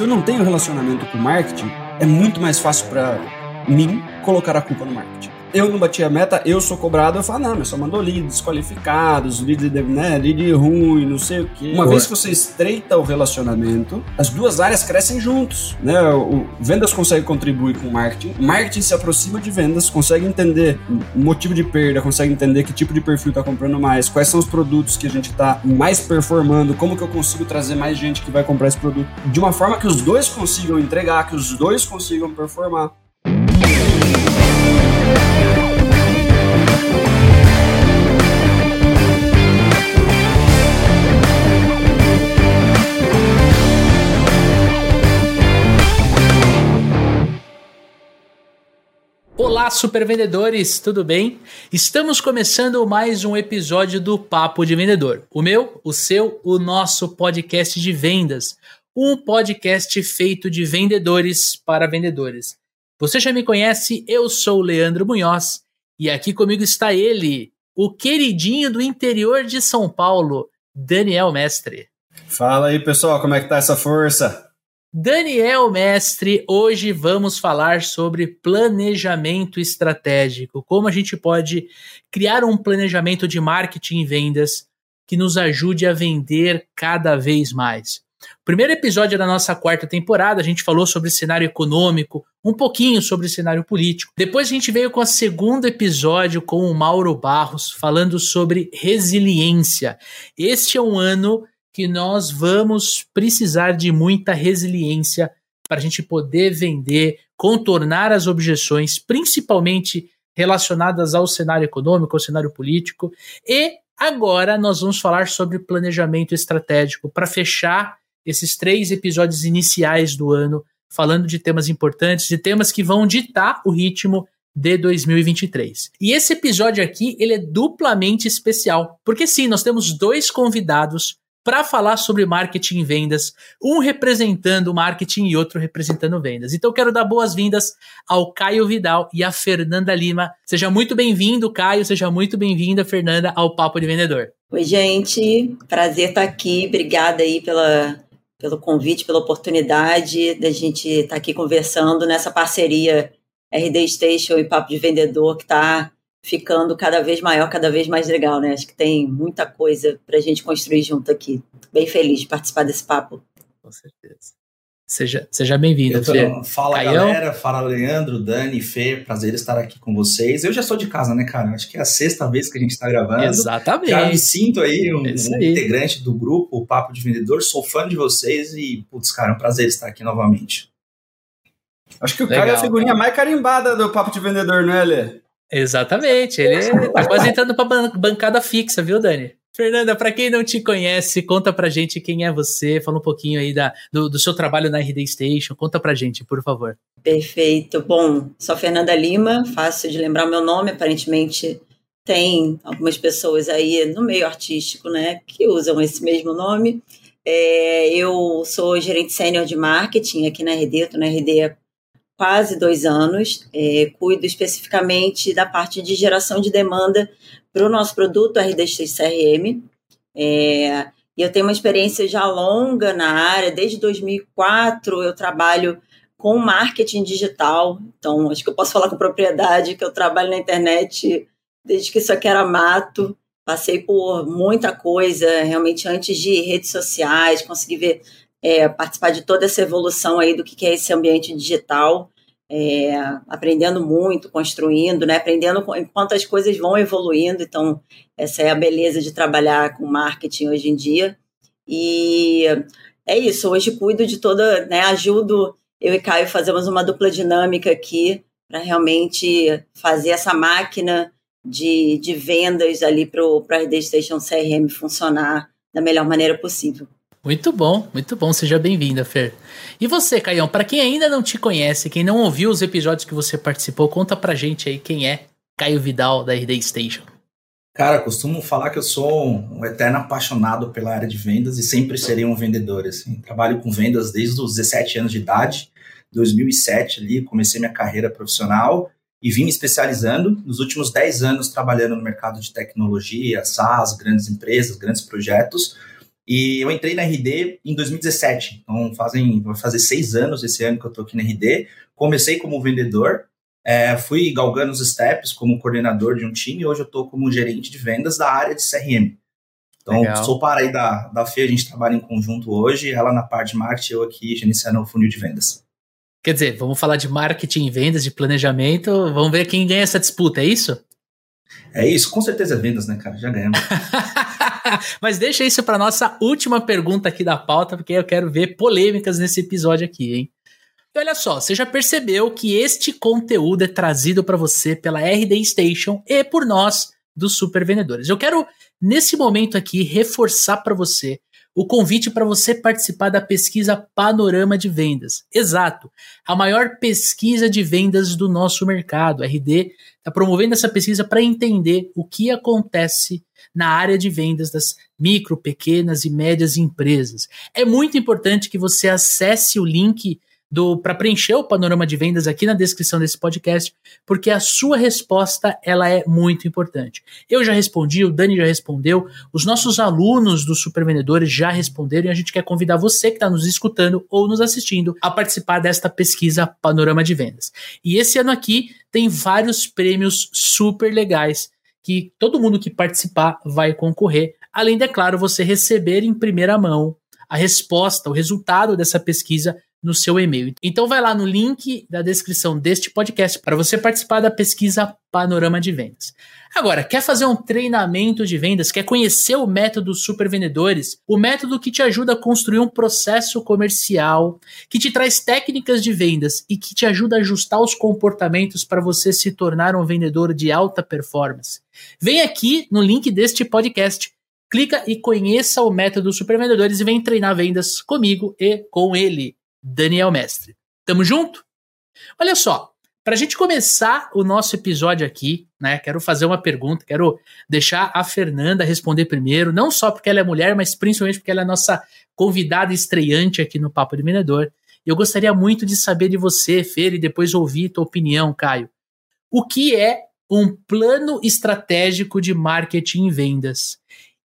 Se eu não tenho relacionamento com marketing, é muito mais fácil para mim colocar a culpa no marketing eu não bati a meta, eu sou cobrado, eu falo, não, mas só mandou leads desqualificados, lead, né, lead ruim, não sei o quê. Uma Pô. vez que você estreita o relacionamento, as duas áreas crescem juntos, né? O, vendas consegue contribuir com o marketing, marketing se aproxima de vendas, consegue entender o motivo de perda, consegue entender que tipo de perfil está comprando mais, quais são os produtos que a gente está mais performando, como que eu consigo trazer mais gente que vai comprar esse produto, de uma forma que os dois consigam entregar, que os dois consigam performar. Olá, supervendedores, tudo bem? Estamos começando mais um episódio do Papo de Vendedor. O meu, o seu, o nosso podcast de vendas. Um podcast feito de vendedores para vendedores. Você já me conhece, eu sou o Leandro Munhoz e aqui comigo está ele, o queridinho do interior de São Paulo, Daniel Mestre. Fala aí, pessoal, como é que tá essa força? Daniel Mestre, hoje vamos falar sobre planejamento estratégico, como a gente pode criar um planejamento de marketing e vendas que nos ajude a vender cada vez mais. Primeiro episódio da nossa quarta temporada, a gente falou sobre cenário econômico, um pouquinho sobre cenário político. Depois a gente veio com o segundo episódio com o Mauro Barros, falando sobre resiliência. Este é um ano que nós vamos precisar de muita resiliência para a gente poder vender, contornar as objeções, principalmente relacionadas ao cenário econômico, ao cenário político. E agora nós vamos falar sobre planejamento estratégico para fechar esses três episódios iniciais do ano, falando de temas importantes, de temas que vão ditar o ritmo de 2023. E esse episódio aqui, ele é duplamente especial, porque sim, nós temos dois convidados para falar sobre marketing e vendas, um representando marketing e outro representando vendas. Então quero dar boas-vindas ao Caio Vidal e à Fernanda Lima. Seja muito bem-vindo, Caio, seja muito bem-vinda, Fernanda, ao Papo de Vendedor. Oi, gente, prazer estar aqui. Obrigada aí pela, pelo convite, pela oportunidade da gente estar aqui conversando nessa parceria RD Station e Papo de Vendedor que está ficando cada vez maior, cada vez mais legal, né? Acho que tem muita coisa para a gente construir junto aqui. Bem feliz de participar desse papo. Com certeza. Seja, seja bem-vindo, Fê. Fala, Caião. galera. Fala, Leandro, Dani, Fê. Prazer estar aqui com vocês. Eu já sou de casa, né, cara? Acho que é a sexta vez que a gente está gravando. Exatamente. Já me sinto aí um, um integrante do grupo, o Papo de Vendedor. Sou fã de vocês e, putz, cara, é um prazer estar aqui novamente. Acho que o Legal, cara é a figurinha cara. mais carimbada do Papo de Vendedor, não é, Lê? Exatamente, ele tá quase entrando pra bancada fixa, viu, Dani? Fernanda, para quem não te conhece, conta pra gente quem é você, fala um pouquinho aí da, do, do, seu trabalho na RD Station, conta pra gente, por favor. Perfeito. Bom, sou Fernanda Lima, fácil de lembrar o meu nome, aparentemente tem algumas pessoas aí no meio artístico, né, que usam esse mesmo nome. É, eu sou gerente sênior de marketing aqui na RD, estou na RD há quase dois anos, é, cuido especificamente da parte de geração de demanda para o nosso produto RDX CRM. É, e eu tenho uma experiência já longa na área, desde 2004 eu trabalho com marketing digital, então acho que eu posso falar com propriedade que eu trabalho na internet desde que isso aqui era mato, passei por muita coisa, realmente antes de redes sociais, consegui ver é, participar de toda essa evolução aí do que é esse ambiente digital, é, aprendendo muito, construindo, né, aprendendo enquanto as coisas vão evoluindo. Então, essa é a beleza de trabalhar com marketing hoje em dia. E é isso, hoje cuido de toda, né, ajudo eu e Caio fazemos uma dupla dinâmica aqui para realmente fazer essa máquina de, de vendas ali para RD Station CRM funcionar da melhor maneira possível. Muito bom, muito bom. Seja bem-vinda, Fer. E você, Caião, para quem ainda não te conhece, quem não ouviu os episódios que você participou, conta pra gente aí quem é Caio Vidal da RD Station. Cara, costumo falar que eu sou um eterno apaixonado pela área de vendas e sempre serei um vendedor. Assim. Trabalho com vendas desde os 17 anos de idade, 2007 ali, comecei minha carreira profissional e vim me especializando nos últimos 10 anos trabalhando no mercado de tecnologia, SaaS, grandes empresas, grandes projetos E eu entrei na RD em 2017, então fazem, vai fazer seis anos esse ano que eu estou aqui na RD. Comecei como vendedor, é, fui galgando os steps como coordenador de um time, e hoje eu estou como gerente de vendas da área de CRM. Então, Legal. sou para aí da, da FE, a gente trabalha em conjunto hoje, ela na parte de marketing, eu aqui gerenciando o funil de vendas. Quer dizer, vamos falar de marketing e vendas, de planejamento, vamos ver quem ganha essa disputa, é isso? É isso, com certeza é vendas, né, cara? Já ganhamos. Mas deixa isso para nossa última pergunta aqui da pauta, porque eu quero ver polêmicas nesse episódio aqui, hein? E olha só, você já percebeu que este conteúdo é trazido para você pela RD Station e por nós dos super vendedores. Eu quero nesse momento aqui reforçar para você o convite para você participar da pesquisa Panorama de Vendas. Exato, a maior pesquisa de vendas do nosso mercado. A RD está promovendo essa pesquisa para entender o que acontece na área de vendas das micro, pequenas e médias empresas. É muito importante que você acesse o link para preencher o panorama de vendas aqui na descrição desse podcast, porque a sua resposta ela é muito importante. Eu já respondi, o Dani já respondeu, os nossos alunos dos super vendedores já responderam e a gente quer convidar você que está nos escutando ou nos assistindo a participar desta pesquisa Panorama de Vendas. E esse ano aqui tem vários prêmios super legais que todo mundo que participar vai concorrer, além de, é claro, você receber em primeira mão a resposta, o resultado dessa pesquisa no seu e-mail. Então vai lá no link da descrição deste podcast para você participar da pesquisa Panorama de Vendas. Agora, quer fazer um treinamento de vendas? Quer conhecer o método Super Vendedores? O método que te ajuda a construir um processo comercial, que te traz técnicas de vendas e que te ajuda a ajustar os comportamentos para você se tornar um vendedor de alta performance. Vem aqui no link deste podcast. Clica e conheça o método Super Vendedores e vem treinar vendas comigo e com ele. Daniel Mestre. Tamo junto? Olha só, para a gente começar o nosso episódio aqui, né? Quero fazer uma pergunta, quero deixar a Fernanda responder primeiro, não só porque ela é mulher, mas principalmente porque ela é nossa convidada estreante aqui no Papo de Vendedor. Eu gostaria muito de saber de você, Fer, e depois ouvir tua opinião, Caio. O que é um plano estratégico de marketing e vendas?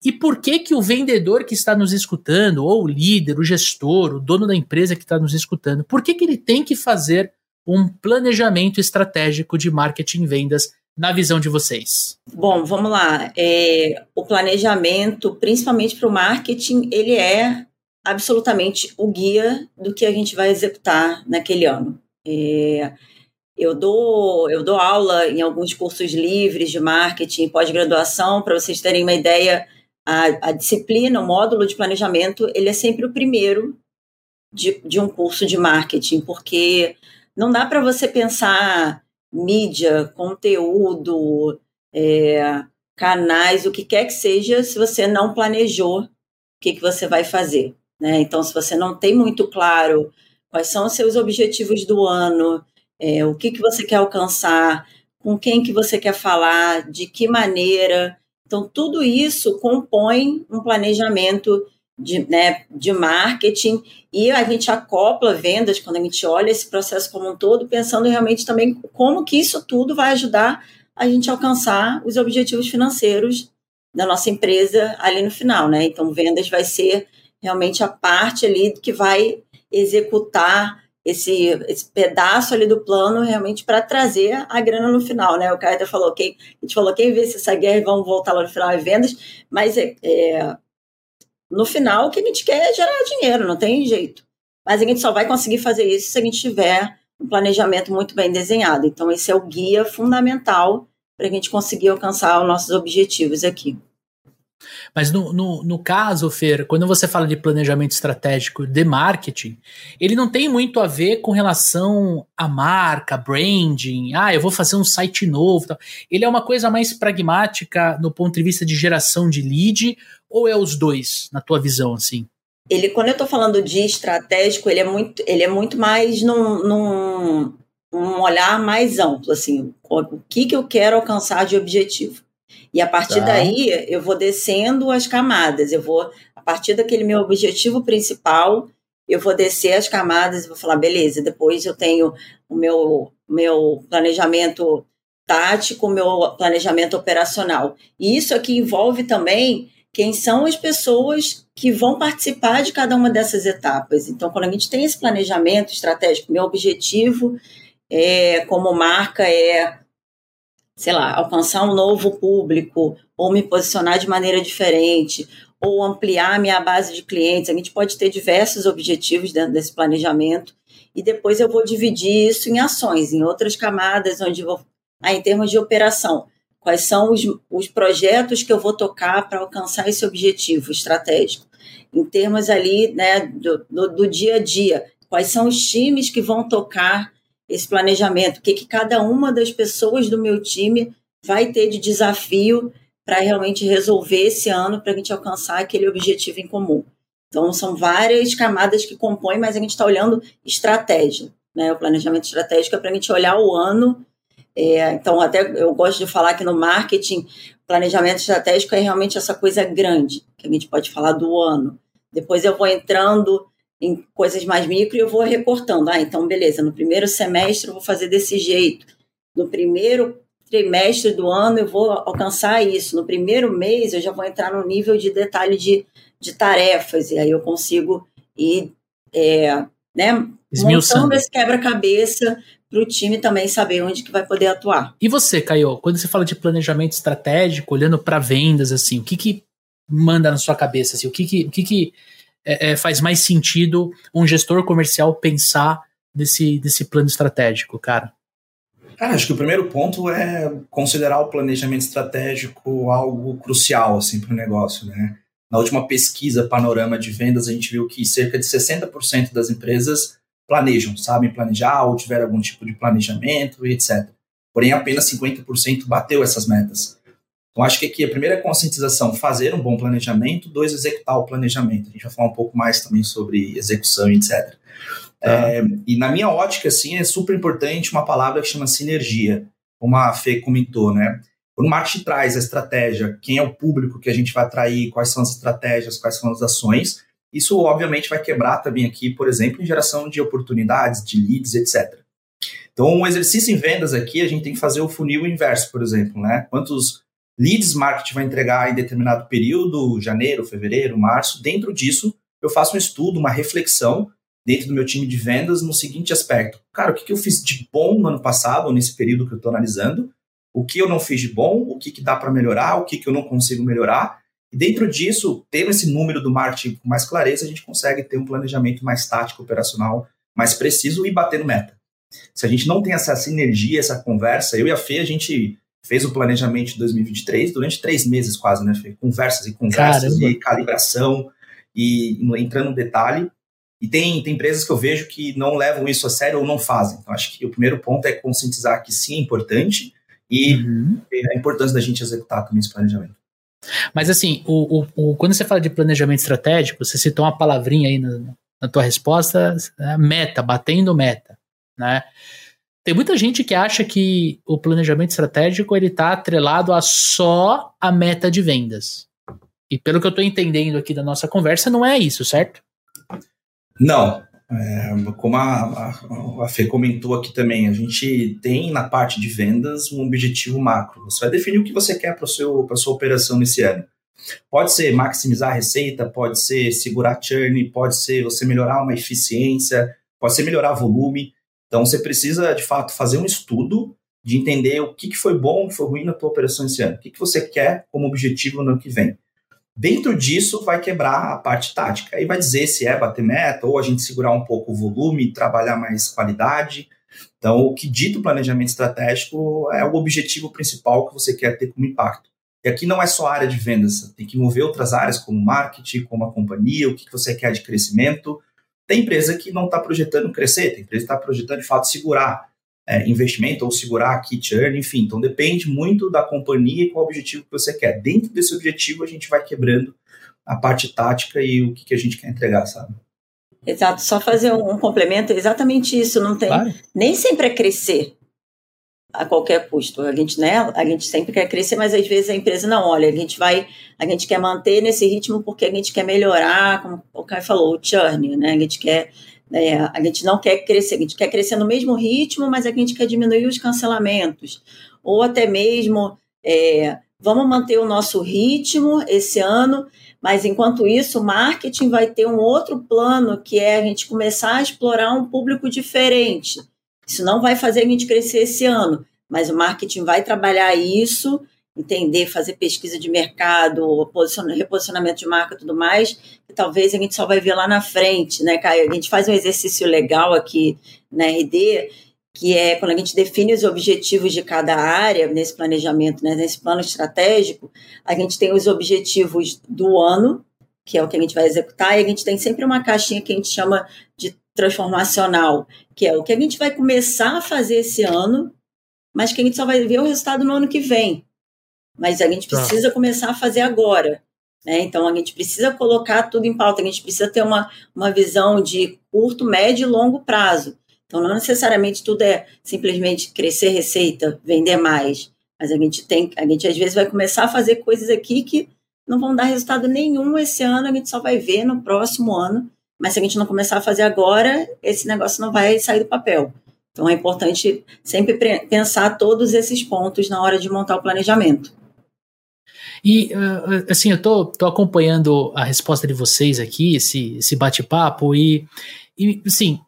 E por que que o vendedor que está nos escutando, ou o líder, o gestor, o dono da empresa que está nos escutando, por que que ele tem que fazer um planejamento estratégico de marketing e vendas na visão de vocês? Bom, vamos lá. É, o planejamento, principalmente para o marketing, ele é absolutamente o guia do que a gente vai executar naquele ano. É, eu dou, eu dou aula em alguns cursos livres de marketing, pós-graduação, para vocês terem uma ideia a, a, disciplina, o módulo de planejamento, ele é sempre o primeiro de, de um curso de marketing, porque não dá para você pensar mídia, conteúdo, é, canais, o que quer que seja, se você não planejou o que, que você vai fazer. Né? Então, se você não tem muito claro quais são os seus objetivos do ano, é, o que, que você quer alcançar, com quem que você quer falar, de que maneira, então, tudo isso compõe um planejamento de, né, de marketing e a gente acopla vendas quando a gente olha esse processo como um todo, pensando realmente também como que isso tudo vai ajudar a gente a alcançar os objetivos financeiros da nossa empresa ali no final, né? Então, vendas vai ser realmente a parte ali que vai executar esse, esse pedaço ali do plano realmente para trazer a grana no final, né? O Caio até falou, quem, a gente falou, quem vê se essa guerra vão voltar lá no final é vendas, mas é, é, no final o que a gente quer é gerar dinheiro, não tem jeito. Mas a gente só vai conseguir fazer isso se a gente tiver um planejamento muito bem desenhado. Então, esse é o guia fundamental para a gente conseguir alcançar os nossos objetivos aqui. Mas no, no, no, caso, Fer, quando você fala de planejamento estratégico de marketing, ele não tem muito a ver com relação à marca, branding, ah, eu vou fazer um site novo. Tal. Ele é uma coisa mais pragmática no ponto de vista de geração de lead, ou é os dois, na tua visão, assim? Ele, quando eu estou falando de estratégico, ele é muito, ele é muito mais num, num um olhar mais amplo, assim, o que, que eu quero alcançar de objetivo. E a partir tá. daí eu vou descendo as camadas. Eu vou, a partir daquele meu objetivo principal, eu vou descer as camadas e vou falar, beleza, depois eu tenho o meu, meu planejamento tático, o meu planejamento operacional. E isso aqui envolve também quem são as pessoas que vão participar de cada uma dessas etapas. Então, quando a gente tem esse planejamento estratégico, meu objetivo é, como marca é, sei lá, alcançar um novo público, ou me posicionar de maneira diferente, ou ampliar minha base de clientes. A gente pode ter diversos objetivos dentro desse planejamento e depois eu vou dividir isso em ações, em outras camadas, onde vou, ah, em termos de operação, quais são os, os projetos que eu vou tocar para alcançar esse objetivo estratégico. Em termos ali, né, do, do, do dia a dia, quais são os times que vão tocar esse planejamento, o que, que cada uma das pessoas do meu time vai ter de desafio para realmente resolver esse ano para a gente alcançar aquele objetivo em comum. Então, são várias camadas que compõem, mas a gente está olhando estratégia. Né? O planejamento estratégico é para a gente olhar o ano. É, então, até eu gosto de falar que no marketing, planejamento estratégico é realmente essa coisa grande, que a gente pode falar do ano. Depois eu vou entrando em coisas mais micro e eu vou recortando. Ah, então, beleza, no primeiro semestre eu vou fazer desse jeito. No primeiro trimestre do ano eu vou alcançar isso. No primeiro mês eu já vou entrar no nível de detalhe de, de tarefas, e aí eu consigo ir é, né, montando esse quebra-cabeça para o time também saber onde que vai poder atuar. E você, Caio, quando você fala de planejamento estratégico, olhando para vendas, assim, o que que manda na sua cabeça? Assim, o que que, o que, que é, é, faz mais sentido um gestor comercial pensar desse, desse plano estratégico, cara? Cara, acho que o primeiro ponto é considerar o planejamento estratégico algo crucial assim, para o negócio. Né? Na última pesquisa Panorama de Vendas, a gente viu que cerca de 60% das empresas planejam, sabem planejar ou tiveram algum tipo de planejamento e etc. Porém, apenas 50% bateu essas metas. Então, acho que aqui a primeira conscientização, fazer um bom planejamento, dois, executar o planejamento. A gente vai falar um pouco mais também sobre execução e etc. Tá. É, e na minha ótica, assim, é super importante uma palavra que chama sinergia, como a Fê comentou, né? Quando o marketing traz a estratégia, quem é o público que a gente vai atrair, quais são as estratégias, quais são as ações, isso obviamente vai quebrar também aqui, por exemplo, em geração de oportunidades, de leads, etc. Então, um exercício em vendas aqui, a gente tem que fazer o funil inverso, por exemplo, né? Quantos leads marketing vai entregar em determinado período, janeiro, fevereiro, março. Dentro disso, eu faço um estudo, uma reflexão dentro do meu time de vendas no seguinte aspecto. Cara, o que, eu fiz de bom no ano passado, ou nesse período que eu estou analisando? O que eu não fiz de bom? O que, que dá para melhorar? O que, que eu não consigo melhorar? E dentro disso, tendo esse número do marketing com mais clareza, a gente consegue ter um planejamento mais tático, operacional, mais preciso e batendo meta. Se a gente não tem essa sinergia, essa conversa, eu e a Fê, a gente fez o planejamento de 2023 durante três meses quase, né? Conversas e conversas Caramba. e calibração e entrando no detalhe. E tem, tem empresas que eu vejo que não levam isso a sério ou não fazem. Então, acho que o primeiro ponto é conscientizar que sim, é importante e uhum. a importância da gente executar também esse planejamento. Mas assim, o, o, o, quando você fala de planejamento estratégico, você citou uma palavrinha aí na, na tua resposta, né? meta, batendo meta, né? Tem muita gente que acha que o planejamento estratégico ele está atrelado a só a meta de vendas. E pelo que eu estou entendendo aqui da nossa conversa, não é isso, certo? Não. É, como a, a, a Fê comentou aqui também, a gente tem na parte de vendas um objetivo macro. Você vai definir o que você quer para a sua operação nesse ano. Pode ser maximizar a receita, pode ser segurar churn, pode ser você melhorar uma eficiência, pode ser melhorar volume. Então você precisa, de fato, fazer um estudo de entender o que, foi bom, o que foi ruim na tua operação esse ano, o que, que você quer como objetivo no ano que vem. Dentro disso, vai quebrar a parte tática. Aí vai dizer se é bater meta ou a gente segurar um pouco o volume, trabalhar mais qualidade. Então, o que dita o planejamento estratégico é o objetivo principal que você quer ter como impacto. E aqui não é só a área de vendas, tem que envolver outras áreas como marketing, como a companhia, o que você quer de crescimento, tem empresa que não está projetando crescer, tem empresa que está projetando de fato segurar é, investimento ou segurar key churn, enfim. Então depende muito da companhia e qual o objetivo que você quer. Dentro desse objetivo, a gente vai quebrando a parte tática e o que, que a gente quer entregar, sabe? Exato, só fazer um complemento, exatamente isso, não tem. Claro. Nem sempre é crescer a qualquer custo. A gente, né, a gente sempre quer crescer, mas às vezes a empresa não olha. A gente vai, a gente quer manter nesse ritmo porque a gente quer melhorar, como o Caio falou, o churn, né? A gente quer, é, a gente não quer crescer, a gente quer crescer no mesmo ritmo, mas a gente quer diminuir os cancelamentos, ou até mesmo é, vamos manter o nosso ritmo esse ano, mas enquanto isso, o marketing vai ter um outro plano que é a gente começar a explorar um público diferente. Isso não vai fazer a gente crescer esse ano, mas o marketing vai trabalhar isso, entender, fazer pesquisa de mercado, reposicionamento de marca e tudo mais, que talvez a gente só vai ver lá na frente, né, Caio? A gente faz um exercício legal aqui na RD, que é quando a gente define os objetivos de cada área nesse planejamento, né, nesse plano estratégico, a gente tem os objetivos do ano, que é o que a gente vai executar, e a gente tem sempre uma caixinha que a gente chama de transformacional, que é o que a gente vai começar a fazer esse ano, mas que a gente só vai ver o resultado no ano que vem. Mas a gente tá. precisa tá. começar a fazer agora. Né? Então, a gente precisa colocar tudo em pauta, a gente precisa ter uma, uma visão de curto, médio e longo prazo. Então, não necessariamente tudo é simplesmente crescer receita, vender mais. Mas a gente tem, a gente às vezes vai começar a fazer coisas aqui que não vão dar resultado nenhum esse ano, a gente só vai ver no próximo ano. Mas se a gente não começar a fazer agora, esse negócio não vai sair do papel. Então é importante sempre pensar todos esses pontos na hora de montar o planejamento. E, assim, eu tô, tô acompanhando a resposta de vocês aqui, esse, esse bate-papo, e, e, assim,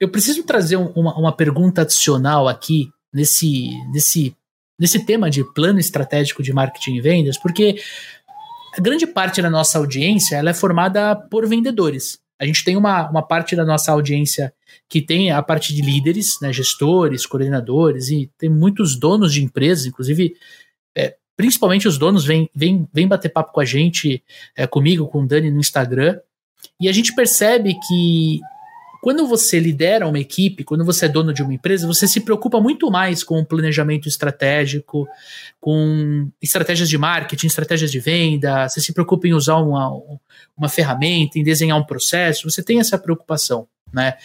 eu preciso trazer uma, uma pergunta adicional aqui nesse, nesse, nesse tema de plano estratégico de marketing e vendas, porque a grande parte da nossa audiência ela é formada por vendedores. A gente tem uma, uma parte da nossa audiência que tem a parte de líderes, né, gestores, coordenadores, e tem muitos donos de empresas, inclusive, é, principalmente os donos, vêm vem, vem bater papo com a gente, é, comigo, com o Dani no Instagram, e a gente percebe que quando você lidera uma equipe, quando você é dono de uma empresa, você se preocupa muito mais com o planejamento estratégico, com estratégias de marketing, estratégias de venda, você se preocupa em usar uma, uma ferramenta, em desenhar um processo, você tem essa preocupação, né?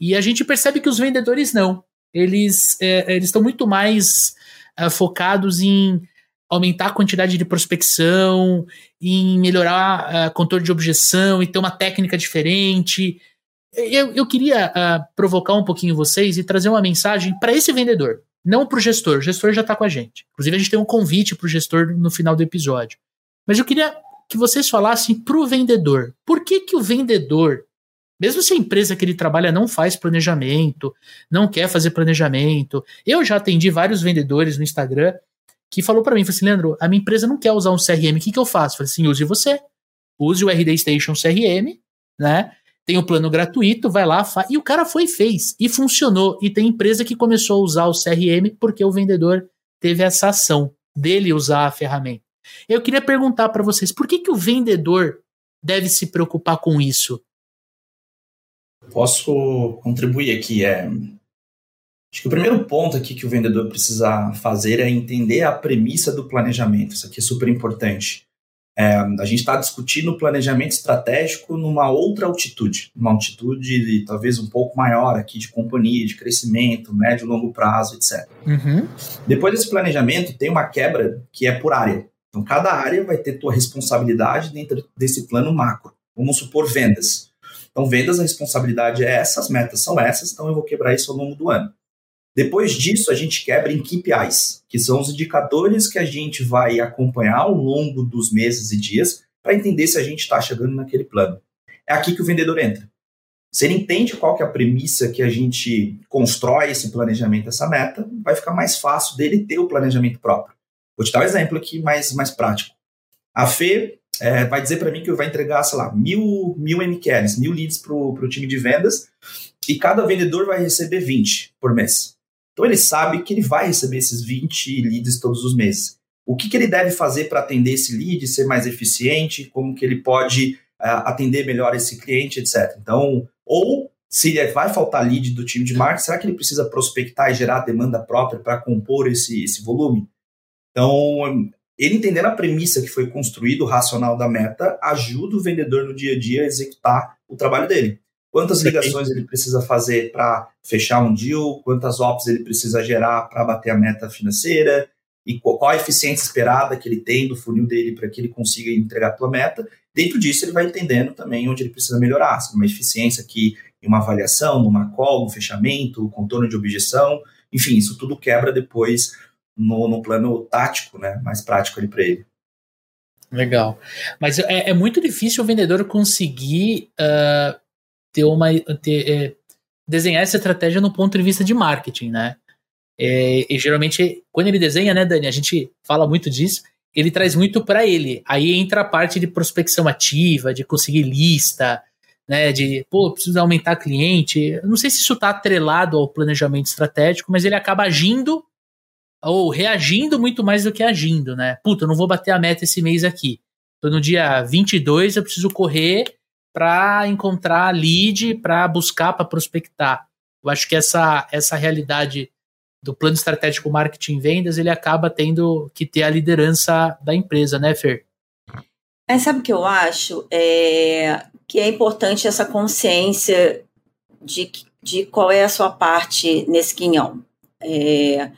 E a gente percebe que os vendedores não. Eles é, estão muito mais é, focados em aumentar a quantidade de prospecção, em melhorar uh, controle de objeção e ter uma técnica diferente. Eu, eu queria uh, provocar um pouquinho vocês e trazer uma mensagem para esse vendedor, não para o gestor. O gestor já está com a gente. Inclusive, a gente tem um convite para o gestor no final do episódio. Mas eu queria que vocês falassem para o vendedor. Por que, que o vendedor, mesmo se a empresa que ele trabalha não faz planejamento, não quer fazer planejamento, eu já atendi vários vendedores no Instagram que falou para mim, falou assim, Leandro, a minha empresa não quer usar um CRM, o que, que eu faço? Falei assim, use você. Use o RD Station CRM, né? Tem o plano gratuito, vai lá, faz. E o cara foi e fez. E funcionou. E tem empresa que começou a usar o CRM porque o vendedor teve essa ação dele usar a ferramenta. Eu queria perguntar para vocês, por que, que o vendedor deve se preocupar com isso? Posso contribuir aqui. É... Acho que o primeiro ponto aqui que o vendedor precisa fazer é entender a premissa do planejamento. Isso aqui é super importante. É, a gente está discutindo o planejamento estratégico numa outra altitude, uma altitude talvez um pouco maior aqui de companhia, de crescimento, médio e longo prazo, etc. Uhum. Depois desse planejamento, tem uma quebra que é por área. Então, cada área vai ter tua responsabilidade dentro desse plano macro. Vamos supor vendas. Então, vendas, a responsabilidade é essa, as metas são essas, então eu vou quebrar isso ao longo do ano. Depois disso, a gente quebra em KPIs, que são os indicadores que a gente vai acompanhar ao longo dos meses e dias para entender se a gente está chegando naquele plano. É aqui que o vendedor entra. Se ele entende qual que é a premissa que a gente constrói esse planejamento, essa meta, vai ficar mais fácil dele ter o planejamento próprio. Vou te dar um exemplo aqui mais, mais prático. A Fê é, vai dizer para mim que vai entregar, sei lá, mil, mil MQLs, mil leads para o time de vendas, e cada vendedor vai receber 20 por mês. Então ele sabe que ele vai receber esses 20 leads todos os meses. O que, que ele deve fazer para atender esse lead, ser mais eficiente, como que ele pode uh, atender melhor esse cliente, etc. Então, ou se vai faltar lead do time de marketing, será que ele precisa prospectar e gerar demanda própria para compor esse, esse volume? Então, ele entendendo a premissa que foi construído, o racional da meta, ajuda o vendedor no dia a dia a executar o trabalho dele. Quantas ligações ele precisa fazer para fechar um deal, quantas ops ele precisa gerar para bater a meta financeira, e qual a eficiência esperada que ele tem do funil dele para que ele consiga entregar a tua meta. Dentro disso, ele vai entendendo também onde ele precisa melhorar, se uma eficiência aqui em uma avaliação, numa call, no fechamento, contorno de objeção, enfim, isso tudo quebra depois no, no plano tático, né, mais prático ali para ele. Legal. Mas é, é, muito difícil o vendedor conseguir uh, ter uma. Ter, é, desenhar essa estratégia no ponto de vista de marketing, né? É, e geralmente, quando ele desenha, né, Dani, a gente fala muito disso, ele traz muito para ele. Aí entra a parte de prospecção ativa, de conseguir lista, né, de, pô, preciso aumentar cliente. Não sei se isso está atrelado ao planejamento estratégico, mas ele acaba agindo ou reagindo muito mais do que agindo, né? Puta, eu não vou bater a meta esse mês aqui. Então no dia 22 eu preciso correr para encontrar lead, para buscar, para prospectar. Eu acho que essa, essa realidade do plano estratégico marketing vendas, ele acaba tendo que ter a liderança da empresa, né, Fer? É, sabe o que eu acho? É, que é importante essa consciência de, de qual é a sua parte nesse quinhão. É,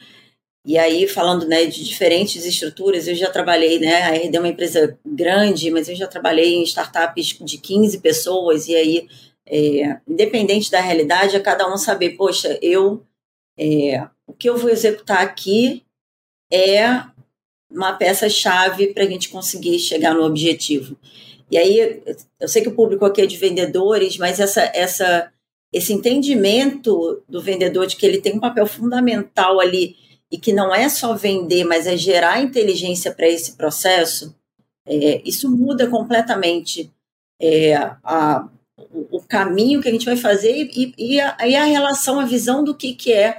e aí, falando né, de diferentes estruturas, eu já trabalhei, né? A RD é uma empresa grande, mas eu já trabalhei em startups de 15 pessoas, e aí, é, independente da realidade, é cada um saber, poxa, eu é, o que eu vou executar aqui é uma peça-chave para a gente conseguir chegar no objetivo. E aí, eu sei que o público aqui é de vendedores, mas essa, essa, esse entendimento do vendedor de que ele tem um papel fundamental ali e que não é só vender, mas é gerar inteligência para esse processo, é, isso muda completamente é, a, o, caminho que a gente vai fazer e, e, a, e a relação, a visão do que, que é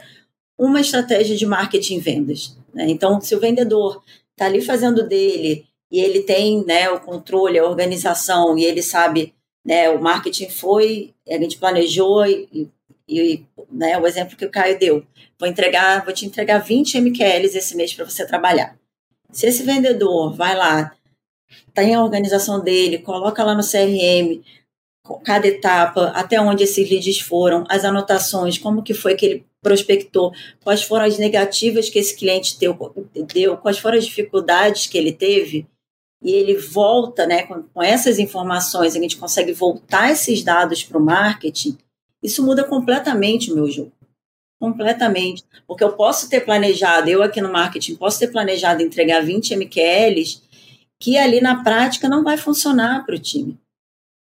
uma estratégia de marketing e vendas. Né? Então, se o vendedor está ali fazendo dele e ele tem né, o controle, a organização e ele sabe, né, o marketing foi, a gente planejou e, e né, o exemplo que o Caio deu, vou entregar, vou te entregar 20 MQLs esse mês para você trabalhar. Se esse vendedor vai lá, tem a organização dele, coloca lá no CRM cada etapa, até onde esses leads foram, as anotações, como que foi que ele prospectou, quais foram as negativas que esse cliente deu, deu quais foram as dificuldades que ele teve, e ele volta, né, com, com essas informações, a gente consegue voltar esses dados para o marketing, isso muda completamente o meu jogo. Completamente. Porque eu posso ter planejado, eu aqui no marketing, posso ter planejado entregar 20 MQLs que ali na prática não vai funcionar para o time.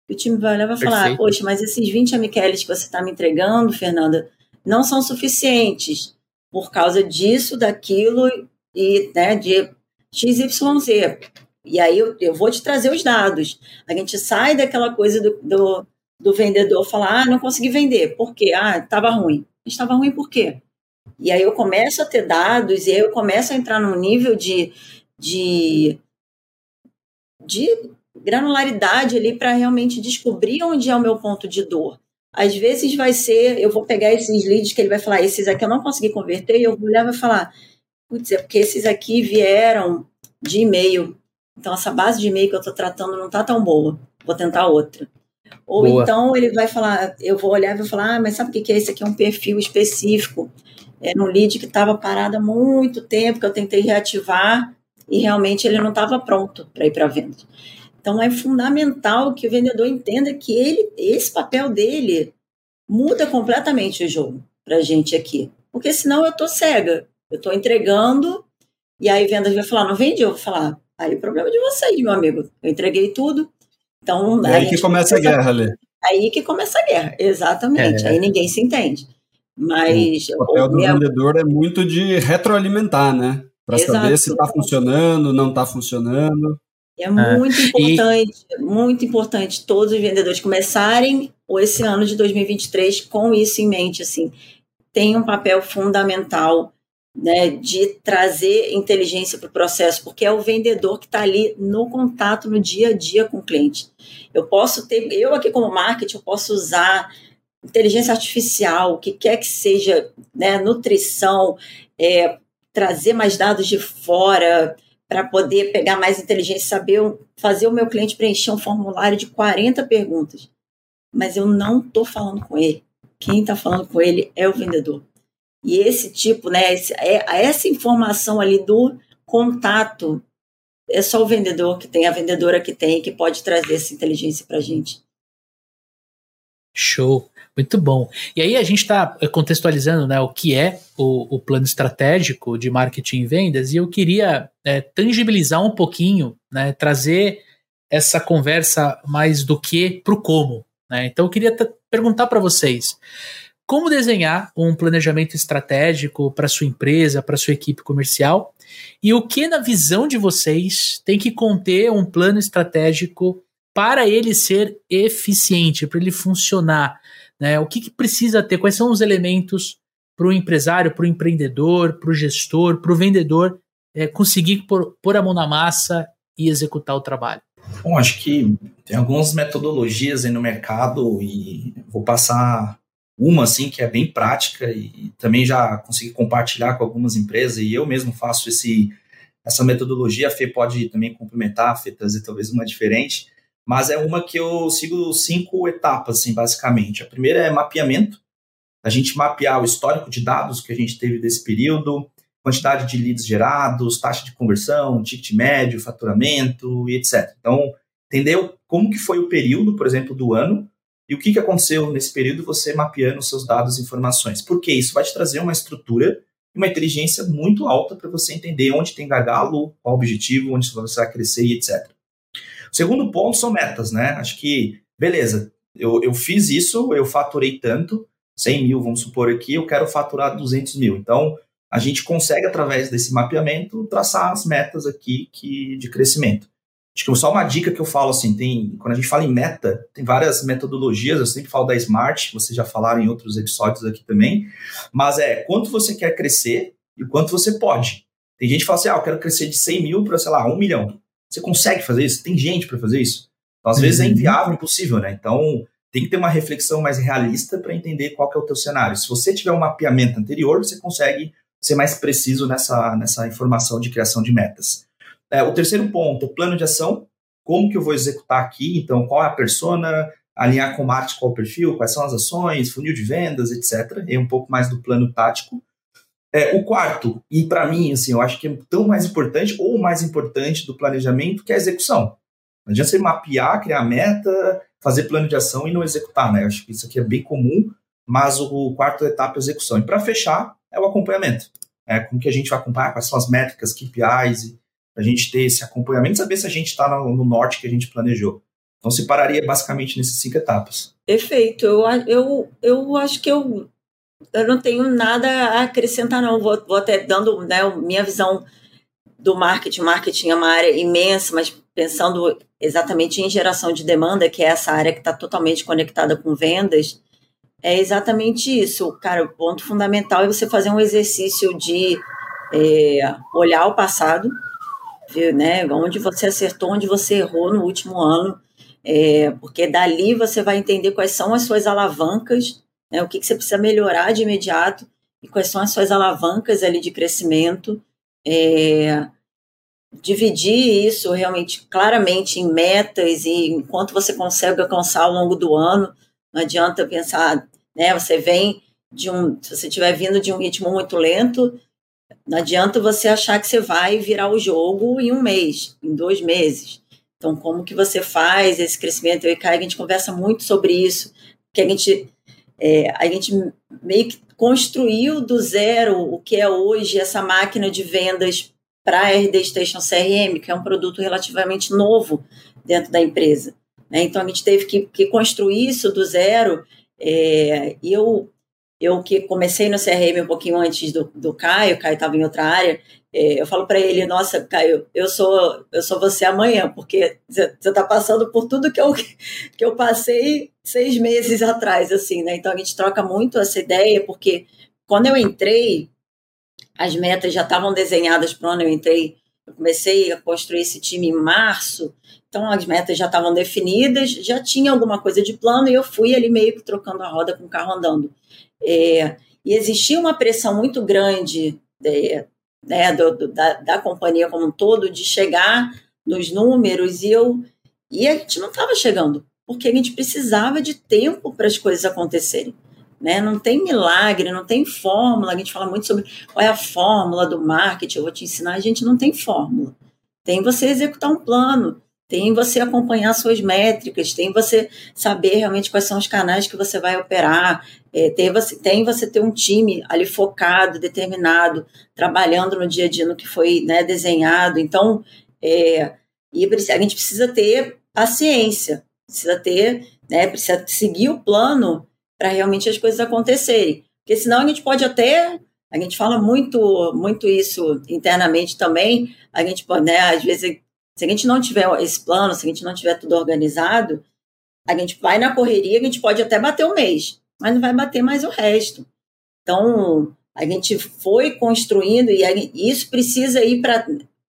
O time vai olhar e vai falar: Poxa, mas esses 20 MQLs que você está me entregando, Fernanda, não são suficientes por causa disso, daquilo e né, de XYZ. E aí eu, eu vou te trazer os dados. A gente sai daquela coisa do, do do vendedor falar, ah, não consegui vender. Por quê? Ah, estava ruim. Estava ruim por quê? E aí eu começo a ter dados e aí eu começo a entrar num nível de, de, de granularidade ali para realmente descobrir onde é o meu ponto de dor. Às vezes vai ser, eu vou pegar esses leads que ele vai falar, esses aqui eu não consegui converter, e eu vou olhar e vou falar, putz, é porque esses aqui vieram de e-mail. Então essa base de e-mail que eu estou tratando não está tão boa. Vou tentar outra. Ou Boa. então ele vai falar, eu vou olhar e vou falar, ah, mas sabe o que é isso aqui? É um perfil específico. Era um lead que estava parado há muito tempo, que eu tentei reativar e realmente ele não estava pronto para ir para venda. Então é fundamental que o vendedor entenda que ele, esse papel dele muda completamente o jogo para a gente aqui. Porque senão eu estou cega. Eu estou entregando e aí vendas vai falar, não vende? Eu vou falar, aí o problema é de vocês, meu amigo. Eu entreguei tudo, então, é aí que começa a guerra, ali. Aí que começa a guerra, exatamente. É. Aí ninguém se entende. Mas. O papel do minha... vendedor é muito de retroalimentar, né? Para saber se está funcionando, não está funcionando. É, é muito é. importante, e... muito importante todos os vendedores começarem esse ano de 2023 com isso em mente, assim, tem um papel fundamental né, de trazer inteligência para o processo, porque é o vendedor que está ali no contato no dia a dia com o cliente. Eu posso ter, eu aqui como marketing, eu posso usar inteligência artificial, o que quer que seja, né, nutrição, é, trazer mais dados de fora para poder pegar mais inteligência, saber fazer o meu cliente preencher um formulário de 40 perguntas. Mas eu não estou falando com ele. Quem está falando com ele é o vendedor. E esse tipo, né, esse, é, essa informação ali do contato, é só o vendedor que tem, a vendedora que tem, que pode trazer essa inteligência para a gente. Show. Muito bom. E aí a gente está eh, contextualizando né, o que é o, o, plano estratégico de marketing e vendas, e eu queria é, tangibilizar um pouquinho, né, trazer essa conversa mais do que para o como. Né? Então eu queria perguntar para vocês como desenhar um planejamento estratégico para sua empresa, para sua equipe comercial, e o que na visão de vocês tem que conter um plano estratégico para ele ser eficiente, para ele funcionar né? O que, que precisa ter? Quais são os elementos para o empresário, para o empreendedor, para o gestor, para o vendedor é, conseguir pôr, pôr a mão na massa e executar o trabalho? Bom, acho que tem algumas metodologias aí no mercado e vou passar uma assim que é bem prática e também já consegui compartilhar com algumas empresas e eu mesmo faço esse essa metodologia, a Fê pode também complementar, a Fê trazer talvez uma diferente, mas é uma que eu sigo cinco etapas, assim, basicamente. A primeira é mapeamento, a gente mapear o histórico de dados que a gente teve desse período, quantidade de leads gerados, taxa de conversão, ticket médio, faturamento e etc. Então, entender como que foi o período, por exemplo, do ano e o que, que aconteceu nesse período você mapeando os seus dados e informações. Porque isso vai te trazer uma estrutura e uma inteligência muito alta para você entender onde tem gargalo, qual o objetivo, onde você vai crescer e etc. Segundo ponto são metas, né? Acho que, beleza, eu, eu fiz isso, eu faturei tanto, 100 mil, vamos supor aqui, eu quero faturar 200 mil. Então, a gente consegue, através desse mapeamento, traçar as metas aqui que, de crescimento. Acho que só uma dica que eu falo assim, tem, quando a gente fala em meta, tem várias metodologias, eu sempre falo da Smart, vocês já falaram em outros episódios aqui também, mas é quanto você quer crescer e quanto você pode. Tem gente que fala assim, ah, eu quero crescer de 100 mil para, sei lá, 1 milhão. Você consegue fazer isso? Tem gente para fazer isso? Então, às uhum. vezes é uhum. inviável, impossível, né? Então, tem que ter uma reflexão mais realista para entender qual é o teu cenário. Se você tiver um mapeamento anterior, você consegue ser mais preciso nessa, nessa informação de criação de metas. É, o terceiro ponto, o plano de ação. Como que eu vou executar aqui? Então, qual é a persona? Alinhar com o marketing, qual o perfil? Quais são as ações? Funil de vendas, etc. E um pouco mais do plano tático. É, o quarto, e para mim, assim, eu acho que é tão mais importante, ou mais importante do planejamento, que é a execução. Não adianta você mapear, criar meta, fazer plano de ação e não executar, né? Eu acho que isso aqui é bem comum, mas o quarto etapa é execução. E para fechar, é o acompanhamento. É, como que a gente vai acompanhar, quais são as métricas, KPIs, a gente ter esse acompanhamento, saber se a gente está no, no, norte que a gente planejou. Então, se pararia basicamente nessas cinco etapas. Perfeito. Eu, eu, eu acho que eu eu não tenho nada a acrescentar, não. Vou, vou até dando né, minha visão do marketing. Marketing é uma área imensa, mas pensando exatamente em geração de demanda, que é essa área que está totalmente conectada com vendas, é exatamente isso. Cara, o ponto fundamental é você fazer um exercício de é, olhar o passado, né, onde você acertou, onde você errou no último ano, é, porque dali você vai entender quais são as suas alavancas né? O que, que você precisa melhorar de imediato e quais são as suas alavancas ali de crescimento. É, dividir isso realmente claramente em metas e enquanto você consegue alcançar ao longo do ano. Não adianta pensar, né? Você vem de um, se você estiver vindo de um ritmo muito lento, não adianta você achar que você vai virar o jogo em um mês, em dois meses. Então, como que você faz esse crescimento? Eu e Kai, a gente conversa muito sobre isso, que a gente é, a gente meio que construiu do zero o que é hoje essa máquina de vendas para a RD Station CRM, que é um produto relativamente novo dentro da empresa. Né? Então, a gente teve que, que construir isso do zero. É, eu, eu que comecei no CRM um pouquinho antes do, do Caio, o Caio estava em outra área, é, eu falo para ele, nossa, Caio, eu sou eu sou você amanhã, porque você está passando por tudo que eu, que eu passei seis meses atrás, assim, né? Então a gente troca muito essa ideia, porque quando eu entrei, as metas já estavam desenhadas para o ano, eu entrei, eu comecei a construir esse time em março, então as metas já estavam definidas, já tinha alguma coisa de plano e eu fui ali meio que trocando a roda com o carro andando. É, e existia uma pressão muito grande é, né, do, do, da, da companhia como um todo de chegar nos números e eu e a gente não estava chegando porque a gente precisava de tempo para as coisas acontecerem. Né? Não tem milagre, não tem fórmula. A gente fala muito sobre qual é a fórmula do marketing, eu vou te ensinar. A gente não tem fórmula. Tem você executar um plano, tem você acompanhar suas métricas, tem você saber realmente quais são os canais que você vai operar, é, tem, você, tem você ter um time ali focado, determinado, trabalhando no dia a dia no que foi né, desenhado. Então, é, e a gente precisa ter paciência, precisa ter, né, precisa seguir o plano para realmente as coisas acontecerem. Porque senão a gente pode até a gente fala muito, muito isso internamente também. A gente pode, né, às vezes, se a gente não tiver esse plano, se a gente não tiver tudo organizado, a gente vai na correria, a gente pode até bater o mês, mas não vai bater mais o resto. Então, a gente foi construindo e isso precisa ir para,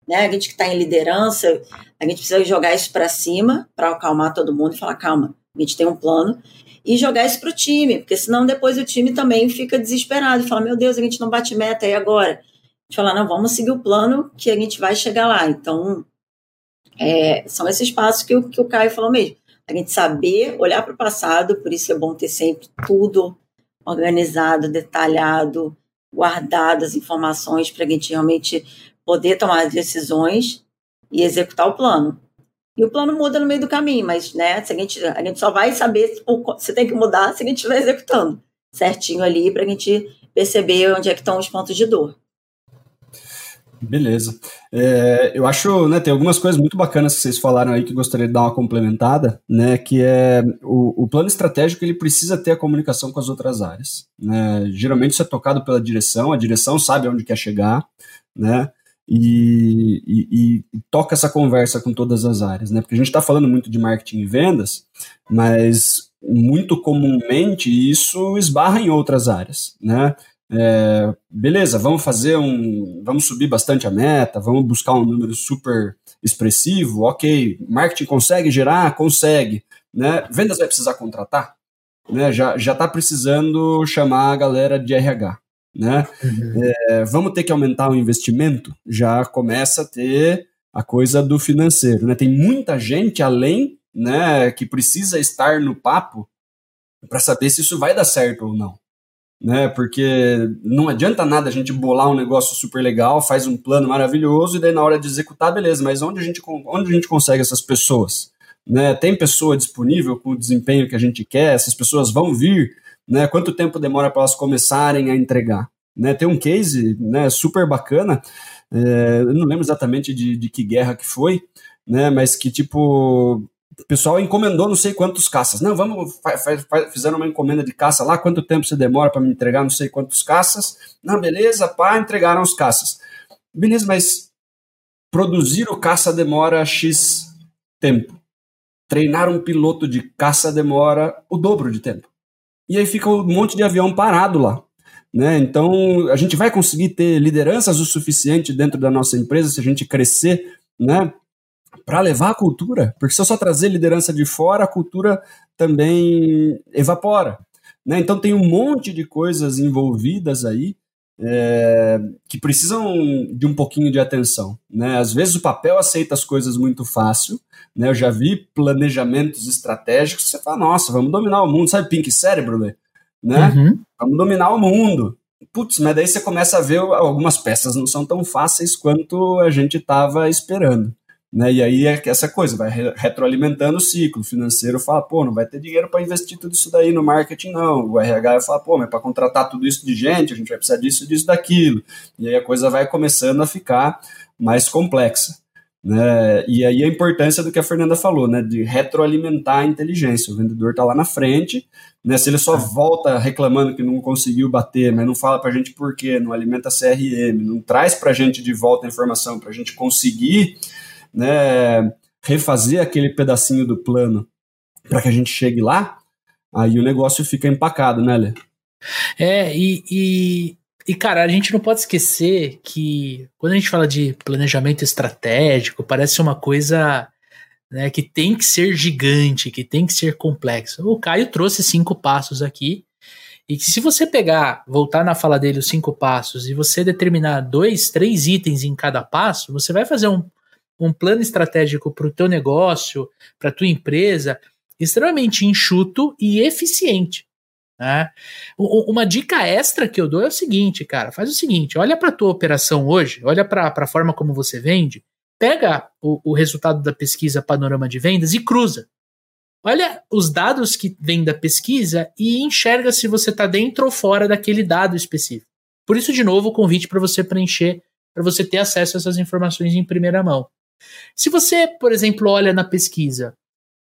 né, a gente que está em liderança, a gente precisa jogar isso para cima para acalmar todo mundo e falar, calma, a gente tem um plano e jogar isso para o time, porque senão depois o time também fica desesperado e fala: Meu Deus, a gente não bate meta e agora? A gente fala: Não, vamos seguir o plano que a gente vai chegar lá. Então, é, são esses passos que, que o Caio falou mesmo. A gente saber olhar para o passado, por isso é bom ter sempre tudo organizado, detalhado, guardado as informações para a gente realmente poder tomar decisões e executar o plano. E o plano muda no meio do caminho, mas né, a, gente, a gente só vai saber se tem que mudar se a gente estiver executando certinho ali para a gente perceber onde é que estão os pontos de dor. Beleza. É, eu acho, né, tem algumas coisas muito bacanas que vocês falaram aí que gostaria de dar uma complementada, né, que é o, o plano estratégico ele precisa ter a comunicação com as outras áreas, né, geralmente isso é tocado pela direção, a direção sabe onde quer chegar, né, e, e, e, toca essa conversa com todas as áreas, né? Porque a gente está falando muito de marketing e vendas, mas muito comumente isso esbarra em outras áreas, né? É, beleza, vamos fazer um, vamos subir bastante a meta, vamos buscar um número super expressivo, ok. Marketing consegue gerar, consegue, né? Vendas vai precisar contratar, né? Já já está precisando chamar a galera de RH, né? Uhum. É, vamos ter que aumentar o investimento? Já começa a ter a coisa do financeiro, né? Tem muita gente além, né, que precisa estar no papo para saber se isso vai dar certo ou não, né? Porque não adianta nada a gente bolar um negócio super legal, faz um plano maravilhoso e daí na hora de executar, beleza, mas onde a gente, onde a gente consegue essas pessoas? Né? Tem pessoa disponível com o desempenho que a gente quer? Essas pessoas vão vir? né? Quanto tempo demora para elas começarem a entregar? Né? Tem um case né, super bacana, é, eu não lembro exatamente de, de que guerra que foi, né? Mas que tipo o pessoal encomendou não sei quantos caças. Não, vamos, fizeram uma encomenda de caça lá, quanto tempo você demora para me entregar não sei quantos caças? Não, beleza, pá, entregaram os caças. Beleza, mas produzir o caça demora X tempo. Treinar um piloto de caça demora o dobro de tempo e aí fica um monte de avião parado lá. Né? Então, a gente vai conseguir ter lideranças o suficiente dentro da nossa empresa se a gente crescer né, para levar a cultura, porque se eu só trazer liderança de fora, a cultura também evapora. Né? Então, tem um monte de coisas envolvidas aí é, que precisam de um pouquinho de atenção. Né? Às vezes o papel aceita as coisas muito fácil. Né? Eu já vi planejamentos estratégicos você fala, nossa, vamos dominar o mundo. Sabe Pink Cérebro, né? Uhum. Vamos dominar o mundo. Putz, mas daí você começa a ver algumas peças não são tão fáceis quanto a gente estava esperando. Né? E aí é essa coisa, vai retroalimentando o ciclo. O financeiro fala, pô, não vai ter dinheiro para investir tudo isso daí no marketing, não. O RH fala, pô, mas para contratar tudo isso de gente, a gente vai precisar disso, disso, daquilo. E aí a coisa vai começando a ficar mais complexa. Né? E aí a importância do que a Fernanda falou, né? De retroalimentar a inteligência. O vendedor está lá na frente, né? Se ele só volta reclamando que não conseguiu bater, mas não fala para a gente por quê, não alimenta CRM, não traz para a gente de volta a informação para a gente conseguir né, refazer aquele pedacinho do plano para que a gente chegue lá, aí o negócio fica empacado, né, Lê? É, e, e, e, cara, a gente não pode esquecer que quando a gente fala de planejamento estratégico, parece uma coisa né, que tem que ser gigante, que tem que ser complexa. O Caio trouxe cinco passos aqui, e que se você pegar, voltar na fala dele, os cinco passos, e você determinar dois, três itens em cada passo, você vai fazer um, um plano estratégico para o teu negócio, para a tua empresa, extremamente enxuto e eficiente. Né? Uma dica extra que eu dou é o seguinte, cara, faz o seguinte, olha para a tua operação hoje, olha para a forma como você vende, pega o, o resultado da pesquisa Panorama de Vendas e cruza. Olha os dados que vêm da pesquisa e enxerga se você está dentro ou fora daquele dado específico. Por isso, de novo, o convite para você preencher, para você ter acesso a essas informações em primeira mão. Se você, por exemplo, olha na pesquisa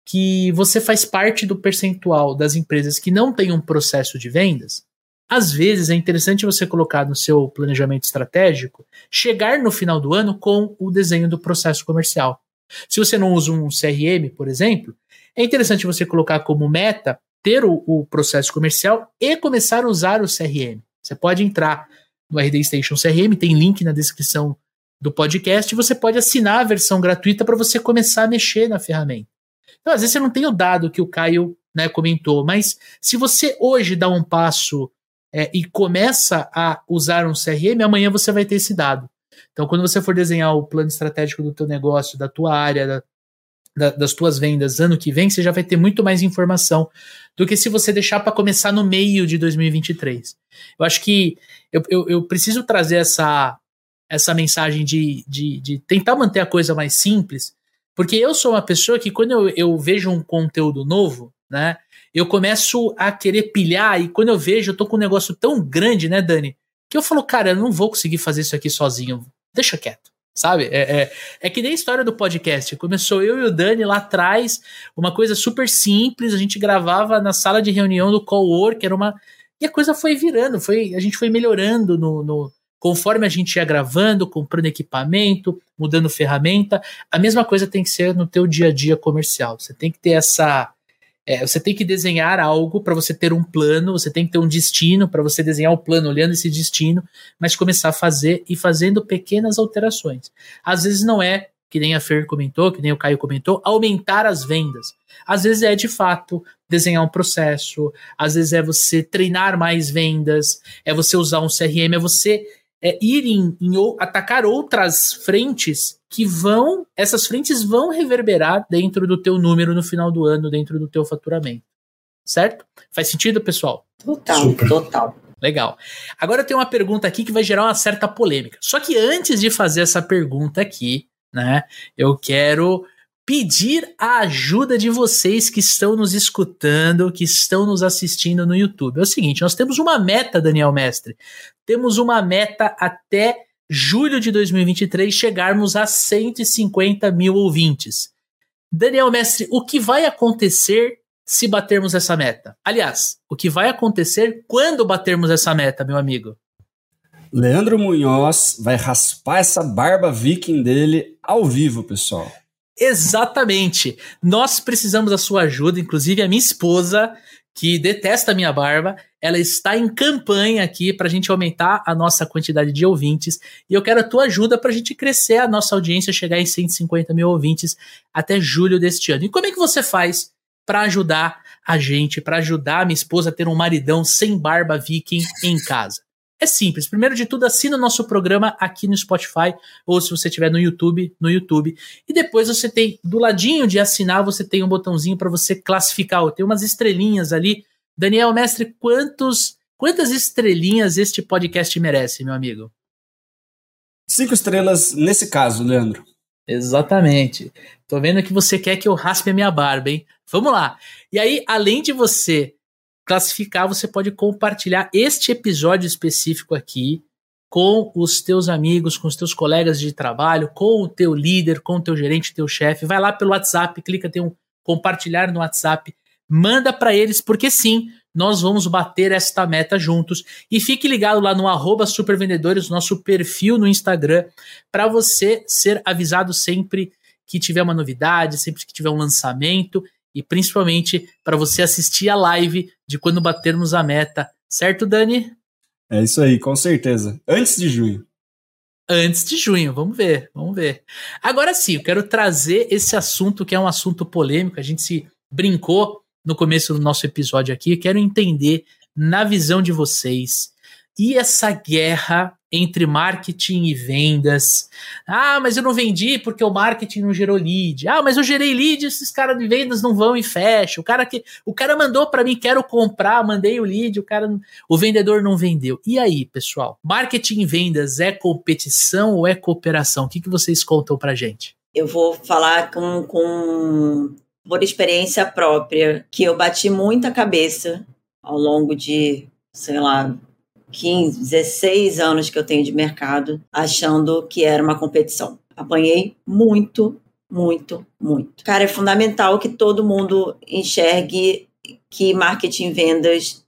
que você faz parte do percentual das empresas que não têm um processo de vendas, às vezes é interessante você colocar no seu planejamento estratégico, chegar no final do ano com o desenho do processo comercial. Se você não usa um CRM, por exemplo, é interessante você colocar como meta ter o, o processo comercial e começar a usar o CRM. Você pode entrar no RD Station CRM, tem link na descrição do podcast, você pode assinar a versão gratuita para você começar a mexer na ferramenta. Então, às vezes você não tem o dado que o Caio né, comentou, mas se você hoje dá um passo é, e começa a usar um CRM, amanhã você vai ter esse dado. Então, quando você for desenhar o plano estratégico do teu negócio, da tua área, da, da, das tuas vendas ano que vem, você já vai ter muito mais informação do que se você deixar para começar no meio de 2023. Eu acho que eu, eu, eu preciso trazer essa, essa mensagem de, de, de, tentar manter a coisa mais simples, porque eu sou uma pessoa que quando eu, eu vejo um conteúdo novo, né, eu começo a querer pilhar e quando eu vejo, eu tô com um negócio tão grande, né, Dani, que eu falo, cara, eu não vou conseguir fazer isso aqui sozinho, deixa quieto. Sabe? É, é, é, que nem a história do podcast. Começou eu e o Dani lá atrás, uma coisa super simples. A gente gravava na sala de reunião do Cowork, era uma. E a coisa foi virando, foi, a gente foi melhorando no, no, conforme a gente ia gravando, comprando equipamento, mudando ferramenta. A mesma coisa tem que ser no teu dia a dia comercial. Você tem que ter essa é, você tem que desenhar algo para você ter um plano, você tem que ter um destino para você desenhar o um plano olhando esse destino, mas começar a fazer e fazendo pequenas alterações. Às vezes não é, que nem a Fer comentou, que nem o Caio comentou, aumentar as vendas. Às vezes é de fato desenhar um processo, às vezes é você treinar mais vendas, é você usar um CRM, é você é, ir em, em atacar outras frentes que vão, essas frentes vão reverberar dentro do teu número no final do ano, dentro do teu faturamento. Certo? Faz sentido, pessoal? Total, Super. total. Legal. Agora eu tenho uma pergunta aqui que vai gerar uma certa polêmica. Só que antes de fazer essa pergunta aqui, né, eu quero pedir a ajuda de vocês que estão nos escutando, que estão nos assistindo no YouTube. É o seguinte, nós temos uma meta, Daniel Mestre. Temos uma meta até julho de 2023 chegarmos a 150 mil ouvintes. Daniel Mestre, o que vai acontecer se batermos essa meta? Aliás, o que vai acontecer quando batermos essa meta, meu amigo? Leandro Munhoz vai raspar essa barba viking dele ao vivo, pessoal. Exatamente. Nós precisamos da sua ajuda, inclusive a minha esposa, que detesta a minha barba, ela está em campanha aqui para a gente aumentar a nossa quantidade de ouvintes. E eu quero a tua ajuda para a gente crescer a nossa audiência, chegar em 150 mil ouvintes até julho deste ano. E como é que você faz para ajudar a gente, para ajudar a minha esposa a ter um maridão sem barba viking em casa? É simples. Primeiro de tudo, assina o nosso programa aqui no Spotify ou se você estiver no YouTube, no YouTube. E depois você tem, do ladinho de assinar, você tem um botãozinho para você classificar. Tem umas estrelinhas ali. Daniel, mestre, quantos, quantas estrelinhas este podcast merece, meu amigo? Cinco estrelas nesse caso, Leandro. Exatamente. Tô vendo que você quer que eu raspe a minha barba, hein? Vamos lá. E aí, além de você classificar, você pode compartilhar este episódio específico aqui com os teus amigos, com os teus colegas de trabalho, com o teu líder, com o teu gerente, teu chefe. Vai lá pelo WhatsApp, clica tem um compartilhar no WhatsApp, manda para eles, porque sim, nós vamos bater esta meta juntos. E fique ligado lá no arroba supervendedores, nosso perfil no Instagram, para você ser avisado sempre que tiver uma novidade, sempre que tiver um lançamento e principalmente para você assistir a live de quando batermos a meta. Certo, Dani? É isso aí, com certeza. Antes de junho. Antes de junho, vamos ver, vamos ver. Agora sim, eu quero trazer esse assunto que é um assunto polêmico, a gente se brincou no começo do nosso episódio aqui, eu quero entender na visão de vocês, E essa guerra entre marketing e vendas. Ah, mas eu não vendi porque o marketing não gerou lead. Ah, mas eu gerei lead, esses caras de vendas não vão e fecham. O cara que o cara mandou para mim, quero comprar, mandei o lead, o cara o vendedor não vendeu. E aí, pessoal? Marketing e vendas é competição ou é cooperação? O que, que vocês contam pra gente? Eu vou falar com, com por experiência própria que eu bati muita cabeça ao longo de, sei lá, 15, 16 anos que eu tenho de mercado, achando que era uma competição. Apanhei muito, muito, muito. Cara, é fundamental que todo mundo enxergue que marketing vendas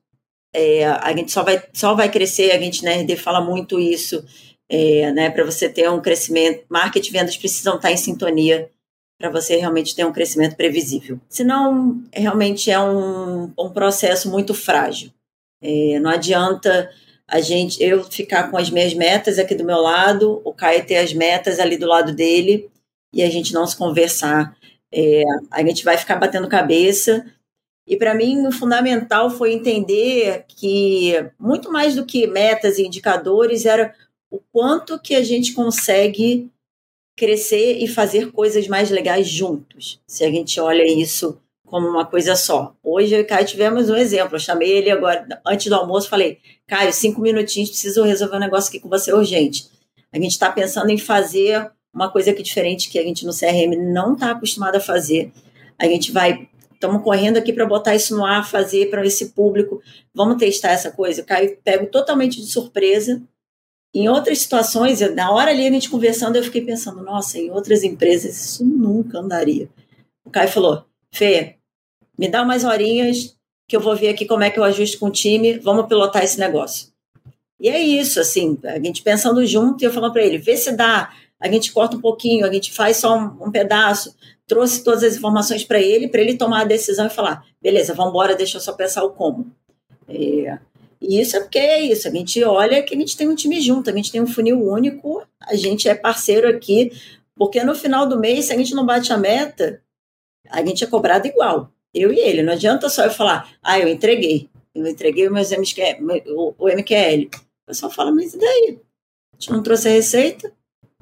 é, a gente só vai, só vai crescer, a gente na né, RD fala muito isso, é, né, para você ter um crescimento, marketing e vendas precisam estar em sintonia para você realmente ter um crescimento previsível. Senão, realmente é um, um processo muito frágil. É, não adianta a gente eu ficar com as minhas metas aqui do meu lado, o Caio ter as metas ali do lado dele e a gente não se conversar. É, a gente vai ficar batendo cabeça. E para mim, o fundamental foi entender que, muito mais do que metas e indicadores, era o quanto que a gente consegue crescer e fazer coisas mais legais juntos. Se a gente olha isso como uma coisa só. Hoje eu e Caio tivemos um exemplo. Eu chamei ele agora, antes do almoço, falei: Caio, cinco minutinhos, preciso resolver um negócio aqui com você urgente. A gente está pensando em fazer uma coisa aqui diferente que a gente no CRM não está acostumado a fazer. A gente vai. Estamos correndo aqui para botar isso no ar, fazer para esse público. Vamos testar essa coisa. O Caio pego totalmente de surpresa. Em outras situações, na hora ali a gente conversando, eu fiquei pensando, nossa, em outras empresas isso nunca andaria. O Caio falou, Fê, me dá umas horinhas que eu vou ver aqui como é que eu ajusto com o time, vamos pilotar esse negócio. E é isso, assim, a gente pensando junto e eu falando para ele, vê se dá, a gente corta um pouquinho, a gente faz só um, um pedaço, trouxe todas as informações para ele, para ele tomar a decisão e falar, beleza, vamos embora, deixa eu só pensar o como. É, e isso é porque é isso, a gente olha que a gente tem um time junto, a gente tem um funil único, a gente é parceiro aqui, porque no final do mês, se a gente não bate a meta, a gente é cobrado igual eu e ele. Não adianta só eu falar, ah, eu entreguei. Eu entreguei o, meus MQL, o, MQL. O pessoal fala, mas e daí? A gente não trouxe a receita?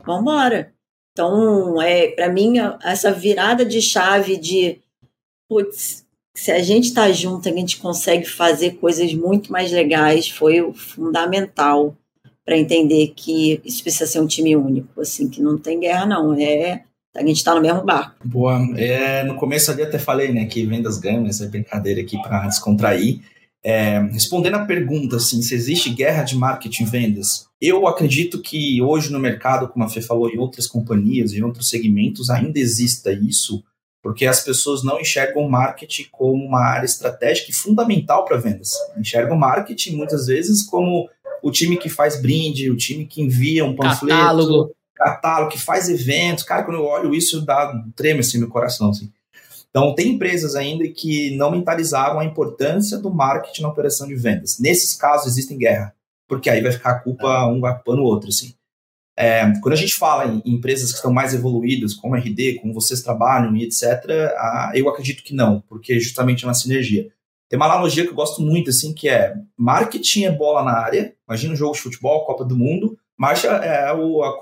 Vamos embora. Então, é, para mim, essa virada de chave de, putz, se a gente está junto, a gente consegue fazer coisas muito mais legais, foi o fundamental para entender que isso precisa ser um time único, assim, que não tem guerra, não. É a gente está no mesmo barco. Boa. É, no começo ali até falei, né, que vendas ganham, essa brincadeira aqui para descontrair. É, respondendo a pergunta, assim, se existe guerra de marketing vendas, eu acredito que hoje no mercado, como a Fê falou, em outras companhias, em outros segmentos, ainda exista isso, porque as pessoas não enxergam o marketing como uma área estratégica e fundamental para vendas. Enxergam o marketing muitas vezes como o time que faz brinde, o time que envia um panfleto, Catálogo catálogo, que faz eventos. Cara, quando eu olho isso, dá treme assim no coração. Assim. Então, tem empresas ainda que não mentalizaram a importância do marketing na operação de vendas. Nesses casos, existem guerra, porque aí vai ficar a culpa um vai no outro. Assim. É, quando a gente fala em empresas que estão mais evoluídas, como RD, como vocês trabalham e etc., a, eu acredito que não, porque justamente é uma sinergia. Tem uma analogia que eu gosto muito, assim, que é marketing é bola na área. Imagina um jogo de futebol, Copa do Mundo, Marcha é o, a,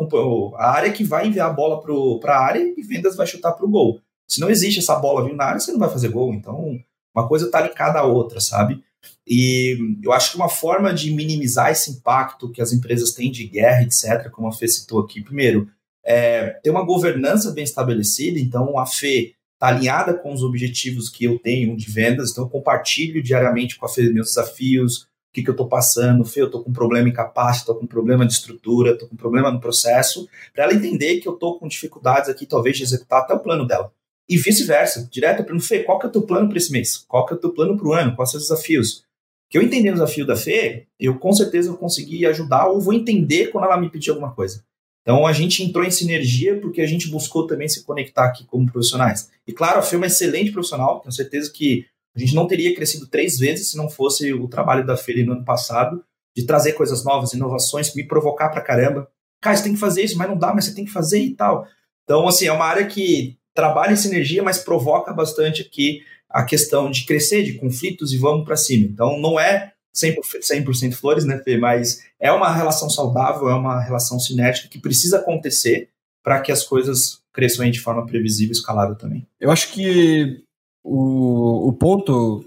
a, área que vai enviar a bola para a área e vendas vai chutar para o gol. Se não existe essa bola vindo na área, você não vai fazer gol. Então, uma coisa está ligada à outra, sabe? E eu acho que uma forma de minimizar esse impacto que as empresas têm de guerra, etc., como a Fê citou aqui, primeiro, é ter uma governança bem estabelecida. Então, a Fê está alinhada com os objetivos que eu tenho de vendas, então eu compartilho diariamente com a Fê meus desafios, que, que eu estou passando, Fê, eu estou com problema em capacity, estou com problema de estrutura, estou com problema no processo, para ela entender que eu estou com dificuldades aqui, talvez, de executar até o plano dela. E vice-versa, direto para o Fê, qual que é o teu plano para esse mês? Qual que é o teu plano para o ano? Quais são os desafios? Que eu entendendo o desafio da Fê, eu com certeza vou conseguir ajudar ou vou entender quando ela me pedir alguma coisa. Então a gente entrou em sinergia porque a gente buscou também se conectar aqui como profissionais. E claro, a Fê é uma excelente profissional, tenho certeza que a gente não teria crescido três vezes se não fosse o trabalho da Feira no ano passado, de trazer coisas novas, inovações, me provocar pra caramba. Cara, você tem que fazer isso, mas não dá, mas você tem que fazer e tal. Então, assim, é uma área que trabalha em sinergia, mas provoca bastante aqui a questão de crescer, de conflitos e vamos para cima. Então, não é 100%, 100 flores, né, Fê? Mas é uma relação saudável, é uma relação cinética que precisa acontecer para que as coisas cresçam de forma previsível e escalável também. Eu acho que o, o ponto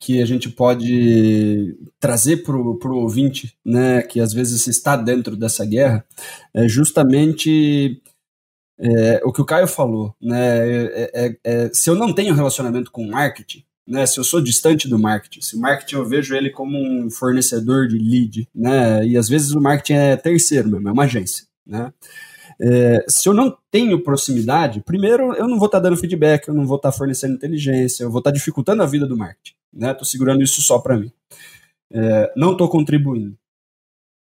que a gente pode trazer para o ouvinte, né, que às vezes está dentro dessa guerra, é justamente é, o que o Caio falou. Né, é, é, é se eu não tenho relacionamento com marketing, né, se eu sou distante do marketing, se o marketing eu vejo ele como um fornecedor de lead, né, e às vezes o marketing é terceiro mesmo, é uma agência, né, é, se eu não tenho proximidade, primeiro eu não vou estar tá dando feedback, eu não vou estar tá fornecendo inteligência, eu vou estar tá dificultando a vida do marketing, né, estou segurando isso só para mim, é, não estou contribuindo.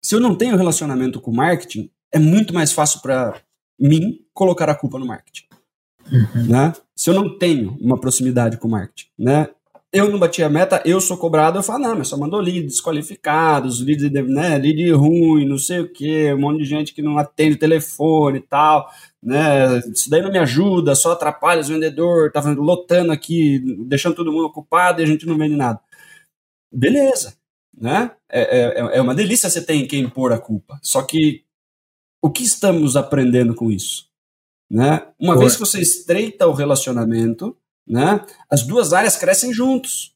Se eu não tenho relacionamento com o marketing, é muito mais fácil para mim colocar a culpa no marketing. Uhum. Né? Se eu não tenho uma proximidade com o marketing, né? Eu não bati a meta, eu sou cobrado, eu falo, não, mas só mandou lead desqualificados, lead, né, lead ruim, não sei o que, um monte de gente que não atende o telefone e tal, né? Isso daí não me ajuda, só atrapalha os vendedores, tá lotando aqui, deixando todo mundo ocupado e a gente não vende nada. Beleza, né? É, é, é uma delícia você ter em quem pôr a culpa. Só que o que estamos aprendendo com isso? Né? Uma vez que você estreita o relacionamento, né, as duas áreas crescem juntos.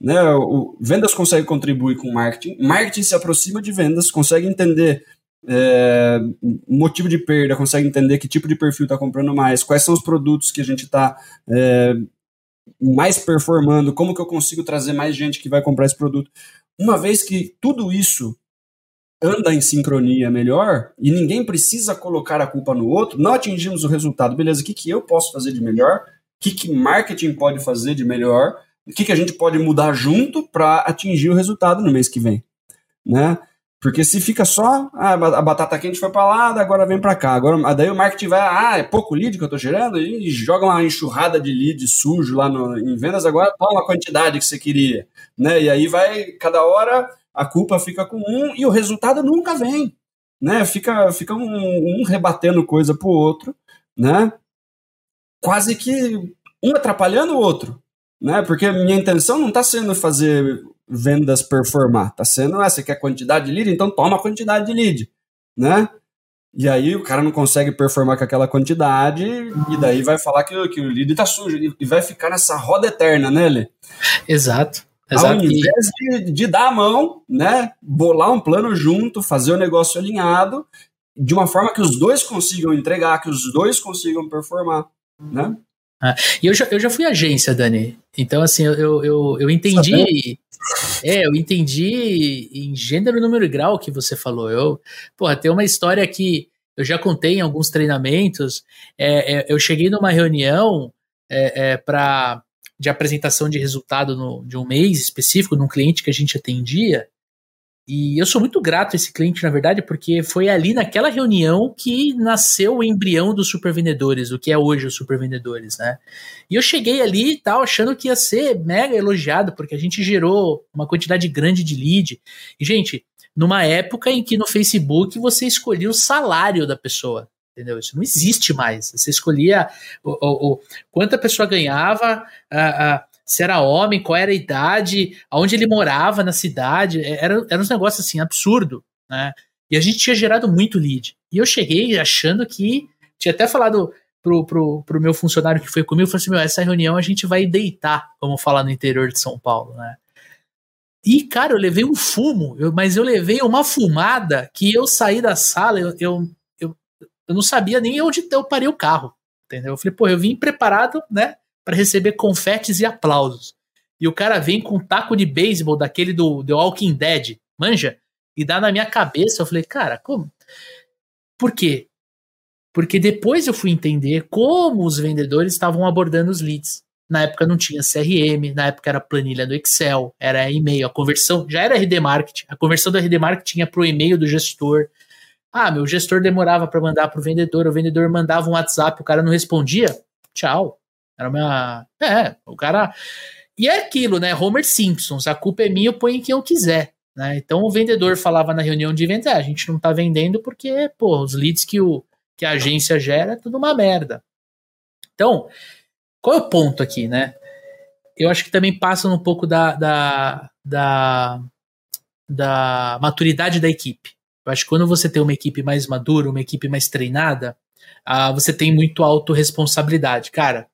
Né? O, vendas consegue contribuir com marketing, marketing se aproxima de vendas, consegue entender é, motivo de perda, consegue entender que tipo de perfil está comprando mais, quais são os produtos que a gente está é, mais performando, como que eu consigo trazer mais gente que vai comprar esse produto. Uma vez que tudo isso anda em sincronia melhor e ninguém precisa colocar a culpa no outro, não atingimos o resultado. Beleza, o que, que eu posso fazer de melhor? Que, que marketing pode fazer de melhor? O que, que a gente pode mudar junto para atingir o resultado no mês que vem? Né? Porque se fica só, ah, a batata quente foi para lá, agora vem para cá. Agora, daí o marketing vai, ah, é pouco lead que eu estou gerando, e joga uma enxurrada de lead sujo lá no, em vendas, agora toma a quantidade que você queria. Né? E aí vai, cada hora, a culpa fica com um e o resultado nunca vem, né? Fica, fica um, um rebatendo coisa pro outro, né? Quase que um atrapalhando o outro, né? Porque minha intenção não está sendo fazer vendas performar, está sendo, ah, você quer quantidade de lead, então toma a quantidade de lead, né? E aí o cara não consegue performar com aquela quantidade e daí vai falar que, que o lead está sujo e vai ficar nessa roda eterna, né, Lê? Exato. Exato. Ao invés de, de dar a mão, né, bolar um plano junto, fazer o negócio alinhado, de uma forma que os dois consigam entregar, que os dois consigam performar, né? Ah, e eu já, eu já fui agência, Dani. Então, assim, eu, eu, eu entendi. É, eu entendi em gênero, número e grau que você falou. Eu, porra, tem uma história que eu já contei em alguns treinamentos. É, é, eu cheguei numa reunião é, é para de apresentação de resultado no, de um mês específico, num cliente que a gente atendia. E eu sou muito grato a esse cliente, na verdade, porque foi ali naquela reunião que nasceu o embrião dos supervendedores, o que é hoje os supervendedores, né? E eu cheguei ali e tal, achando que ia ser mega elogiado, porque a gente gerou uma quantidade grande de lead. E, gente, numa época em que no Facebook você escolhia o salário da pessoa entendeu? Isso não existe mais. Você escolhia o, o, o quanto a pessoa ganhava, a, a, se era homem, qual era a idade, aonde ele morava na cidade. É, era, era uns negócios assim, absurdo, né? E a gente tinha gerado muito lead. E eu cheguei achando que. Tinha até falado pro, pro, pro meu funcionário que foi comigo, falei assim: meu, essa reunião a gente vai deitar, vamos falar no interior de São Paulo, né? E, cara, eu levei um fumo, eu, mas eu levei uma fumada que eu saí da sala, eu, eu, eu não sabia nem onde eu parei o carro, entendeu? Eu falei, pô, eu vim preparado, né, para receber confetes e aplausos. E o cara vem com um taco de beisebol daquele do The Walking Dead, manja? E dá na minha cabeça. Eu falei, cara, como? Por quê? Porque depois eu fui entender como os vendedores estavam abordando os leads. Na época não tinha CRM, na época era planilha do Excel, era e-mail, a conversão já era RD Marketing, a conversão do RD Marketing ia para o e-mail do gestor, ah, meu gestor demorava para mandar para o vendedor, o vendedor mandava um WhatsApp, o cara não respondia, tchau. Era uma. É, o cara. E é aquilo, né? Homer Simpsons, a culpa é minha, eu ponho em quem eu quiser. Né? Então o vendedor falava na reunião de vendas, ah, a gente não tá vendendo porque, pô, os leads que, o, que a agência gera é tudo uma merda. Então, qual é o ponto aqui, né? Eu acho que também passa um pouco da, da, da da maturidade da equipe. Eu acho que quando você tem uma equipe mais madura, uma equipe mais treinada, uh, você tem muito autorresponsabilidade. Cara,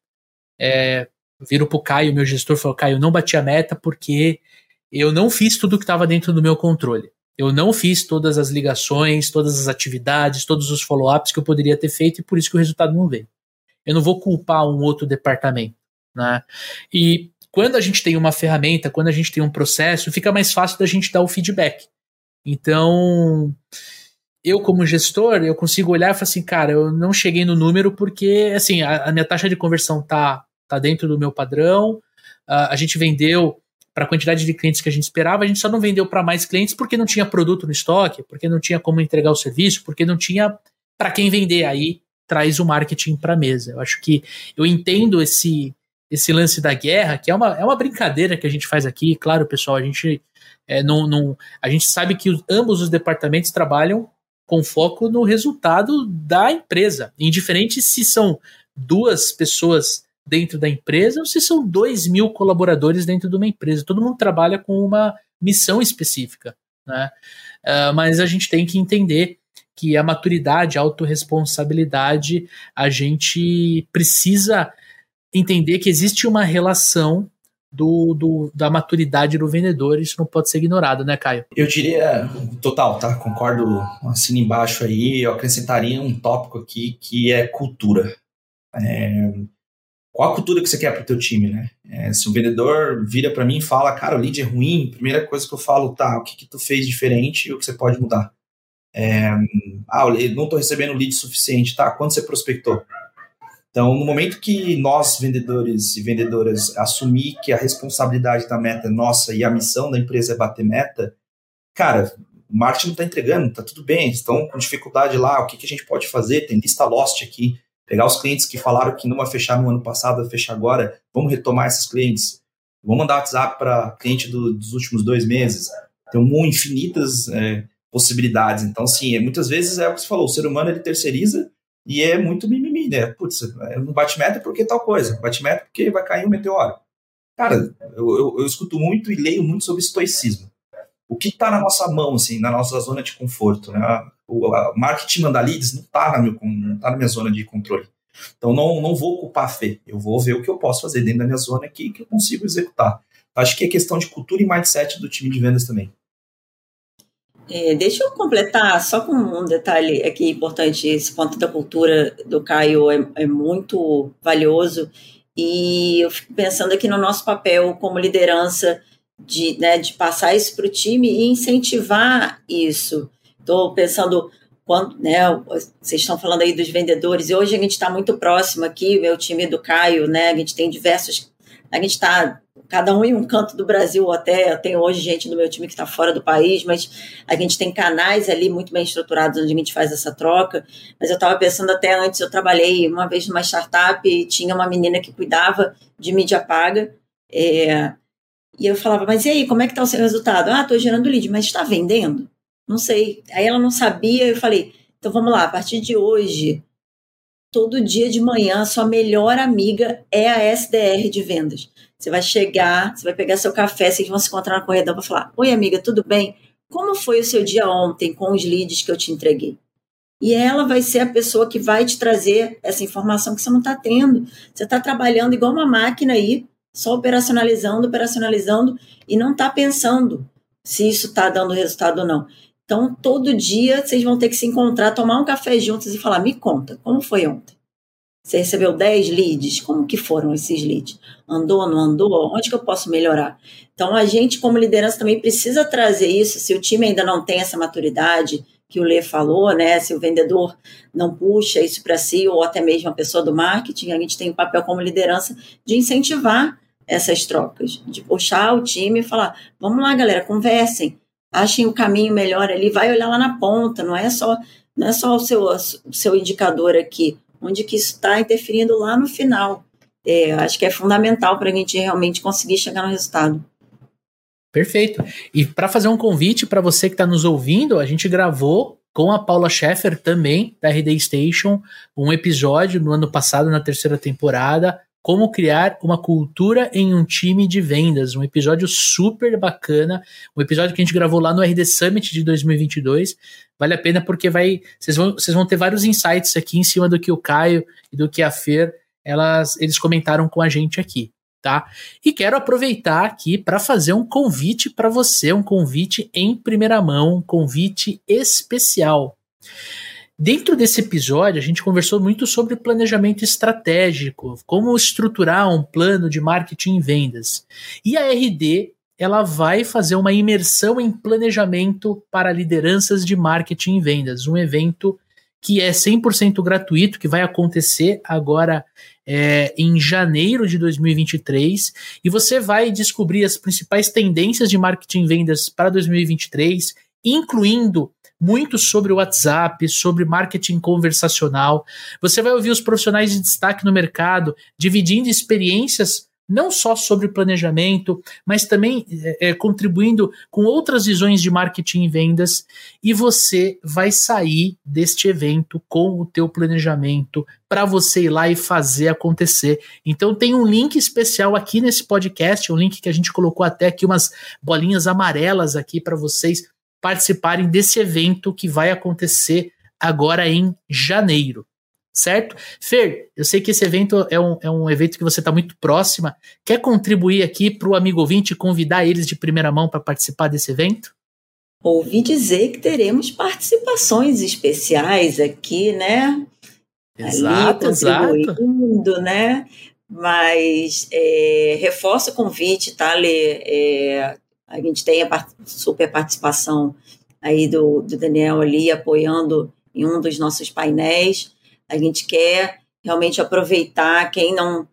é, viro pro Caio, meu gestor, falou: Caio, não bati a meta porque eu não fiz tudo que estava dentro do meu controle. Eu não fiz todas as ligações, todas as atividades, todos os follow-ups que eu poderia ter feito e por isso que o resultado não veio. Eu não vou culpar um outro departamento. Né? E quando a gente tem uma ferramenta, quando a gente tem um processo, fica mais fácil da gente dar o feedback. Então, eu como gestor, eu consigo olhar e falar assim, cara, eu não cheguei no número porque, assim, a, a minha taxa de conversão tá, tá dentro do meu padrão, uh, a gente vendeu para a quantidade de clientes que a gente esperava, a gente só não vendeu para mais clientes porque não tinha produto no estoque, porque não tinha como entregar o serviço, porque não tinha para quem vender. Aí traz o marketing para a mesa. Eu acho que eu entendo esse esse lance da guerra, que é uma, é uma brincadeira que a gente faz aqui. Claro, pessoal, a gente é, não, não, a gente sabe que os, ambos os departamentos trabalham com foco no resultado da empresa, indiferente se são duas pessoas dentro da empresa ou se são dois mil colaboradores dentro de uma empresa. Todo mundo trabalha com uma missão específica, né? Uh, mas a gente tem que entender que a maturidade, a autorresponsabilidade, a gente precisa entender que existe uma relação do, do, da maturidade do vendedor, isso não pode ser ignorado, né, Caio? Eu diria, total, tá? Concordo, assina embaixo aí, eu acrescentaria um tópico aqui que é cultura. É, qual a cultura que você quer para o teu time, né? É, se um vendedor vira para mim e fala, cara, o lead é ruim, primeira coisa que eu falo, tá, o que, que tu fez diferente e o que você pode mudar? É, ah, não estou recebendo lead suficiente, tá, quando você prospectou? Então, no momento que nós, vendedores e vendedoras, assumir que a responsabilidade da meta é nossa e a missão da empresa é bater meta, cara, o marketing não está entregando, tá tudo bem, estão com dificuldade lá, o que, que a gente pode fazer? Tem lista lost aqui, pegar os clientes que falaram que não vai fechar no ano passado, vai fechar agora, vamos retomar esses clientes, vamos mandar WhatsApp para cliente do, dos últimos dois meses. Tem infinitas é, possibilidades. Então, sim, é, muitas vezes é o que você falou, o ser humano ele terceiriza e é muito mimimi, né? Putz, não bate meta porque tal coisa, bate meta porque vai cair um meteoro. Cara, eu, eu, eu escuto muito e leio muito sobre estoicismo. O que está na nossa mão, assim, na nossa zona de conforto, né? O marketing manda leads não está na, tá na minha zona de controle. Então, não, não vou culpar a fé. Eu vou ver o que eu posso fazer dentro da minha zona aqui que eu consigo executar. Acho que é questão de cultura e mindset do time de vendas também. É, deixa eu completar só com um detalhe aqui importante. Esse ponto da cultura do Caio é, é muito valioso e eu fico pensando aqui no nosso papel como liderança de, né, de passar isso para o time e incentivar isso. Estou pensando quando, né, vocês estão falando aí dos vendedores e hoje a gente está muito próximo aqui, meu time do Caio, né, a gente tem diversos, a gente está cada um em um canto do Brasil, até eu tenho hoje gente do meu time que está fora do país, mas a gente tem canais ali muito bem estruturados onde a gente faz essa troca. Mas eu estava pensando até antes, eu trabalhei uma vez numa startup e tinha uma menina que cuidava de mídia paga. É, e eu falava, mas e aí, como é que está o seu resultado? Ah, estou gerando lead, mas está vendendo? Não sei. Aí ela não sabia, eu falei, então vamos lá, a partir de hoje, todo dia de manhã, sua melhor amiga é a SDR de vendas. Você vai chegar, você vai pegar seu café, vocês vão se encontrar na corredor para falar: Oi, amiga, tudo bem? Como foi o seu dia ontem com os leads que eu te entreguei? E ela vai ser a pessoa que vai te trazer essa informação que você não está tendo. Você está trabalhando igual uma máquina aí, só operacionalizando, operacionalizando e não está pensando se isso está dando resultado ou não. Então, todo dia vocês vão ter que se encontrar, tomar um café juntos e falar: me conta, como foi ontem? Você recebeu 10 leads? Como que foram esses leads? Andou, não andou? Onde que eu posso melhorar? Então, a gente, como liderança, também precisa trazer isso. Se o time ainda não tem essa maturidade que o Lê falou, né? Se o vendedor não puxa isso para si, ou até mesmo a pessoa do marketing, a gente tem o papel como liderança de incentivar essas trocas, de puxar o time e falar: vamos lá, galera, conversem, achem o caminho melhor ali, vai olhar lá na ponta, não é só, não é só o seu, o seu indicador aqui onde que isso está interferindo lá no final. É, acho que é fundamental para a gente realmente conseguir chegar no resultado. Perfeito. E para fazer um convite para você que está nos ouvindo, a gente gravou com a Paula Scheffer também, da RD Station, um episódio no ano passado, na terceira temporada, como criar uma cultura em um time de vendas. Um episódio super bacana, um episódio que a gente gravou lá no RD Summit de 2022. Vale a pena porque vai, vocês vão, vocês vão ter vários insights aqui em cima do que o Caio e do que a Fer, elas, eles comentaram com a gente aqui. Tá? E quero aproveitar aqui para fazer um convite para você, um convite em primeira mão, um convite especial. Dentro desse episódio, a gente conversou muito sobre planejamento estratégico, como estruturar um plano de marketing e vendas. E a RD ela vai fazer uma imersão em planejamento para lideranças de marketing e vendas, um evento que é 100% gratuito, que vai acontecer agora é, em janeiro de 2023, e você vai descobrir as principais tendências de marketing e vendas para 2023, incluindo muito sobre o WhatsApp, sobre marketing conversacional. Você vai ouvir os profissionais de destaque no mercado dividindo experiências não só sobre planejamento, mas também é, contribuindo com outras visões de marketing e vendas, e você vai sair deste evento com o teu planejamento para você ir lá e fazer acontecer. Então tem um link especial aqui nesse podcast, um link que a gente colocou até aqui umas bolinhas amarelas aqui para vocês participarem desse evento que vai acontecer agora em janeiro. Certo? Fer, eu sei que esse evento é um, é um evento que você está muito próxima. Quer contribuir aqui para o amigo ouvinte e convidar eles de primeira mão para participar desse evento? Ouvi dizer que teremos participações especiais aqui, né? Exato, Ali, exato. né? Mas é, reforço o convite, tá, Lê? É, a gente tem a super participação aí do, do Daniel ali apoiando em um dos nossos painéis. A gente quer realmente aproveitar quem não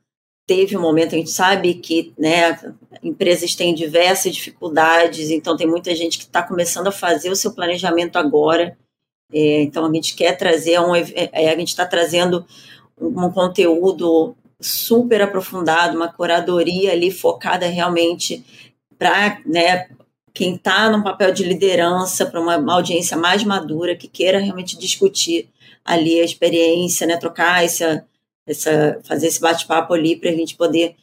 teve um momento, a gente sabe que né, empresas têm diversas dificuldades, então tem muita gente que está começando a fazer o seu planejamento agora. É, então a gente quer trazer um, é, a gente está trazendo um, um conteúdo super aprofundado, uma curadoria ali focada realmente para né, quem está num papel de liderança, para uma, uma, audiência mais madura, que queira realmente discutir ali a experiência, né, trocar essa, essa fazer esse bate-papo ali para a gente poder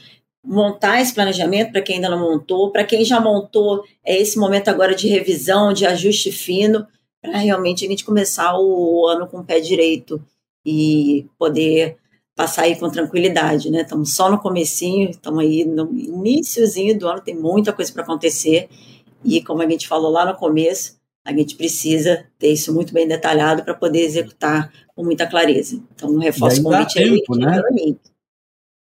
montar esse planejamento para quem ainda não montou, para quem já montou, é esse momento agora de revisão, de ajuste fino, para realmente a gente começar o ano com o pé direito e poder passar aí com tranquilidade, né? Estamos só no comecinho, estamos aí no iníciozinho do ano, tem muita coisa para acontecer e como a gente falou lá no começo, a gente precisa ter isso muito bem detalhado para poder executar com muita clareza. Então, reforço o convite tempo, aí, né? link.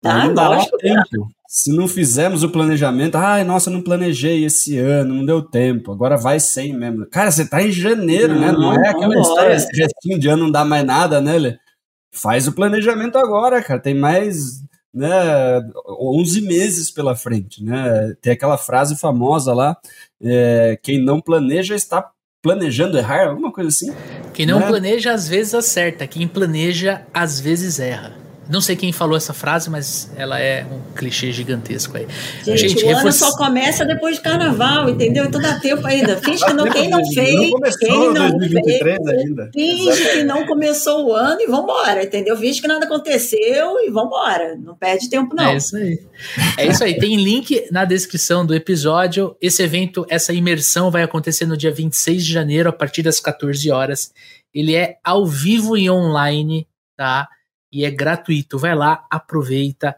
Tá, lógico. Tempo. Se não fizermos o planejamento, ai, nossa, não planejei esse ano, não deu tempo, agora vai sem mesmo. Cara, você tá em janeiro, não, né? Não é aquela história, esse restinho de ano não dá mais nada, né, Lê? Faz o planejamento agora, cara. Tem mais né, 11 meses pela frente, né? Tem aquela frase famosa lá, é, quem não planeja está planejando errar, alguma coisa assim. Quem não né? planeja às vezes acerta, quem planeja às vezes erra. Não sei quem falou essa frase, mas ela é um clichê gigantesco aí. Gente, gente o reforç... ano só começa depois do carnaval, entendeu? Então dá tempo ainda. Finge que não, quem não fez. Não começou quem não 2023 fez, ainda. Finge que não começou o ano e vambora, entendeu? Finge que nada aconteceu e vambora. Não perde tempo, não. É isso aí. É isso aí. Tem link na descrição do episódio. Esse evento, essa imersão vai acontecer no dia 26 de janeiro, a partir das 14 horas. Ele é ao vivo e online, tá? E é gratuito. Vai lá, aproveita.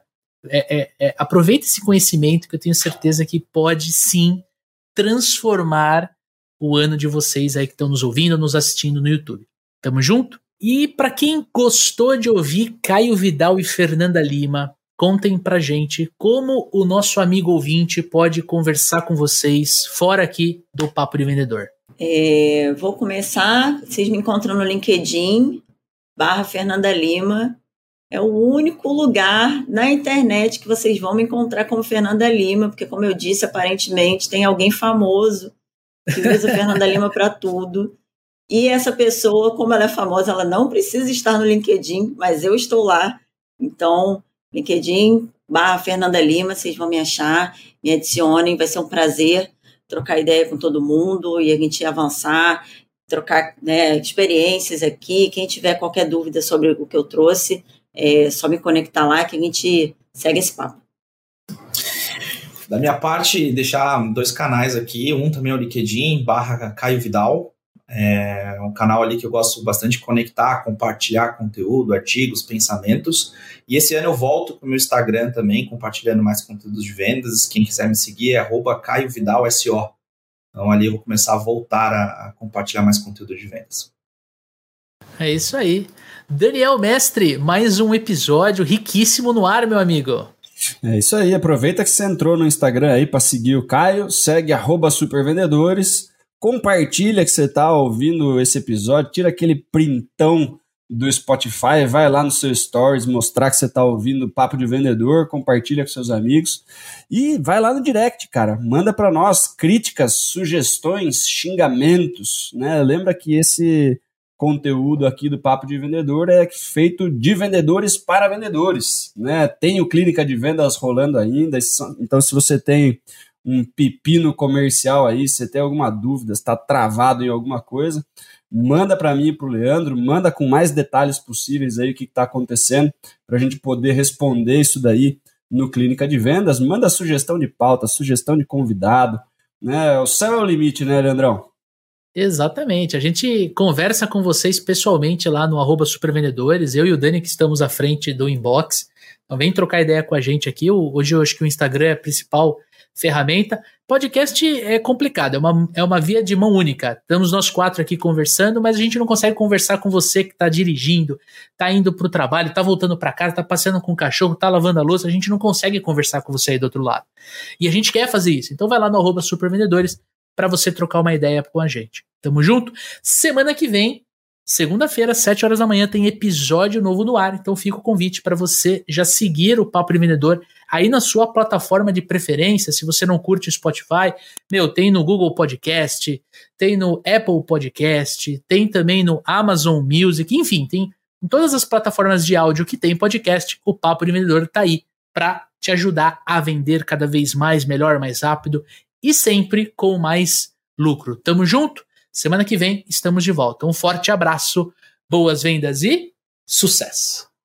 É, é, é, aproveita esse conhecimento que eu tenho certeza que pode sim transformar o ano de vocês aí que estão nos ouvindo, nos assistindo no YouTube. Tamo junto? E para quem gostou de ouvir Caio Vidal e Fernanda Lima, contem pra gente como o nosso amigo ouvinte pode conversar com vocês fora aqui do Papo de Vendedor. É, vou começar, vocês me encontram no LinkedIn, barra Fernanda Lima, é o único lugar na internet que vocês vão me encontrar como Fernanda Lima, porque, como eu disse, aparentemente tem alguém famoso que usa Fernanda Lima para tudo. E essa pessoa, como ela é famosa, ela não precisa estar no LinkedIn, mas eu estou lá. Então, LinkedIn barra Fernanda Lima, vocês vão me achar, me adicionem, vai ser um prazer trocar ideia com todo mundo e a gente avançar, trocar né, experiências aqui. Quem tiver qualquer dúvida sobre o que eu trouxe, é só me conectar lá que a gente segue esse papo. Da minha parte, deixar dois canais aqui. Um também é o LinkedIn, barra Caio Vidal. É um canal ali que eu gosto bastante de conectar, compartilhar conteúdo, artigos, pensamentos. E esse ano eu volto para o meu Instagram também, compartilhando mais conteúdos de vendas. Quem quiser me seguir é arroba Caio Vidal SO. Então ali eu vou começar a voltar a, a compartilhar mais conteúdo de vendas. É isso aí. Daniel Mestre, mais um episódio riquíssimo no ar, meu amigo. É isso aí, aproveita que você entrou no Instagram aí para seguir o Caio, segue supervendedores, compartilha que você está ouvindo esse episódio, tira aquele printão do Spotify, vai lá no seu stories mostrar que você está ouvindo Papo de Vendedor, compartilha com seus amigos e vai lá no direct, cara, manda para nós críticas, sugestões, xingamentos, né? Lembra que esse conteúdo aqui do Papo de Vendedor é feito de vendedores para vendedores, né? Tem o Clínica de Vendas rolando ainda, então se você tem um pepino comercial aí, se tem alguma dúvida, está travado em alguma coisa, manda para mim e para o Leandro, manda com mais detalhes possíveis aí o que está acontecendo, para a gente poder responder isso daí no Clínica de Vendas, manda sugestão de pauta, sugestão de convidado, né? O céu é o limite, né, Leandrão? Exatamente. A gente conversa com vocês pessoalmente lá no arroba supervendedores. Eu e o Dani que estamos à frente do inbox. Então vem trocar ideia com a gente aqui. Hoje eu acho que o Instagram é a principal ferramenta. Podcast é complicado, é uma, é uma via de mão única. Estamos nós quatro aqui conversando, mas a gente não consegue conversar com você que está dirigindo, está indo para o trabalho, está voltando para casa, está passeando com o cachorro, está lavando a louça. A gente não consegue conversar com você aí do outro lado. E a gente quer fazer isso. Então vai lá no arroba supervendedores para você trocar uma ideia com a gente. Tamo junto? Semana que vem, segunda-feira, 7 horas da manhã, tem episódio novo no ar. Então fica o convite para você já seguir o Papo de Vendedor aí na sua plataforma de preferência. Se você não curte o Spotify, meu, tem no Google Podcast, tem no Apple Podcast, tem também no Amazon Music, enfim, tem em todas as plataformas de áudio que tem podcast, o Papo de Vendedor tá aí para te ajudar a vender cada vez mais, melhor, mais rápido e sempre com mais lucro. Tamo junto? Semana que vem estamos de volta. Um forte abraço, boas vendas e sucesso!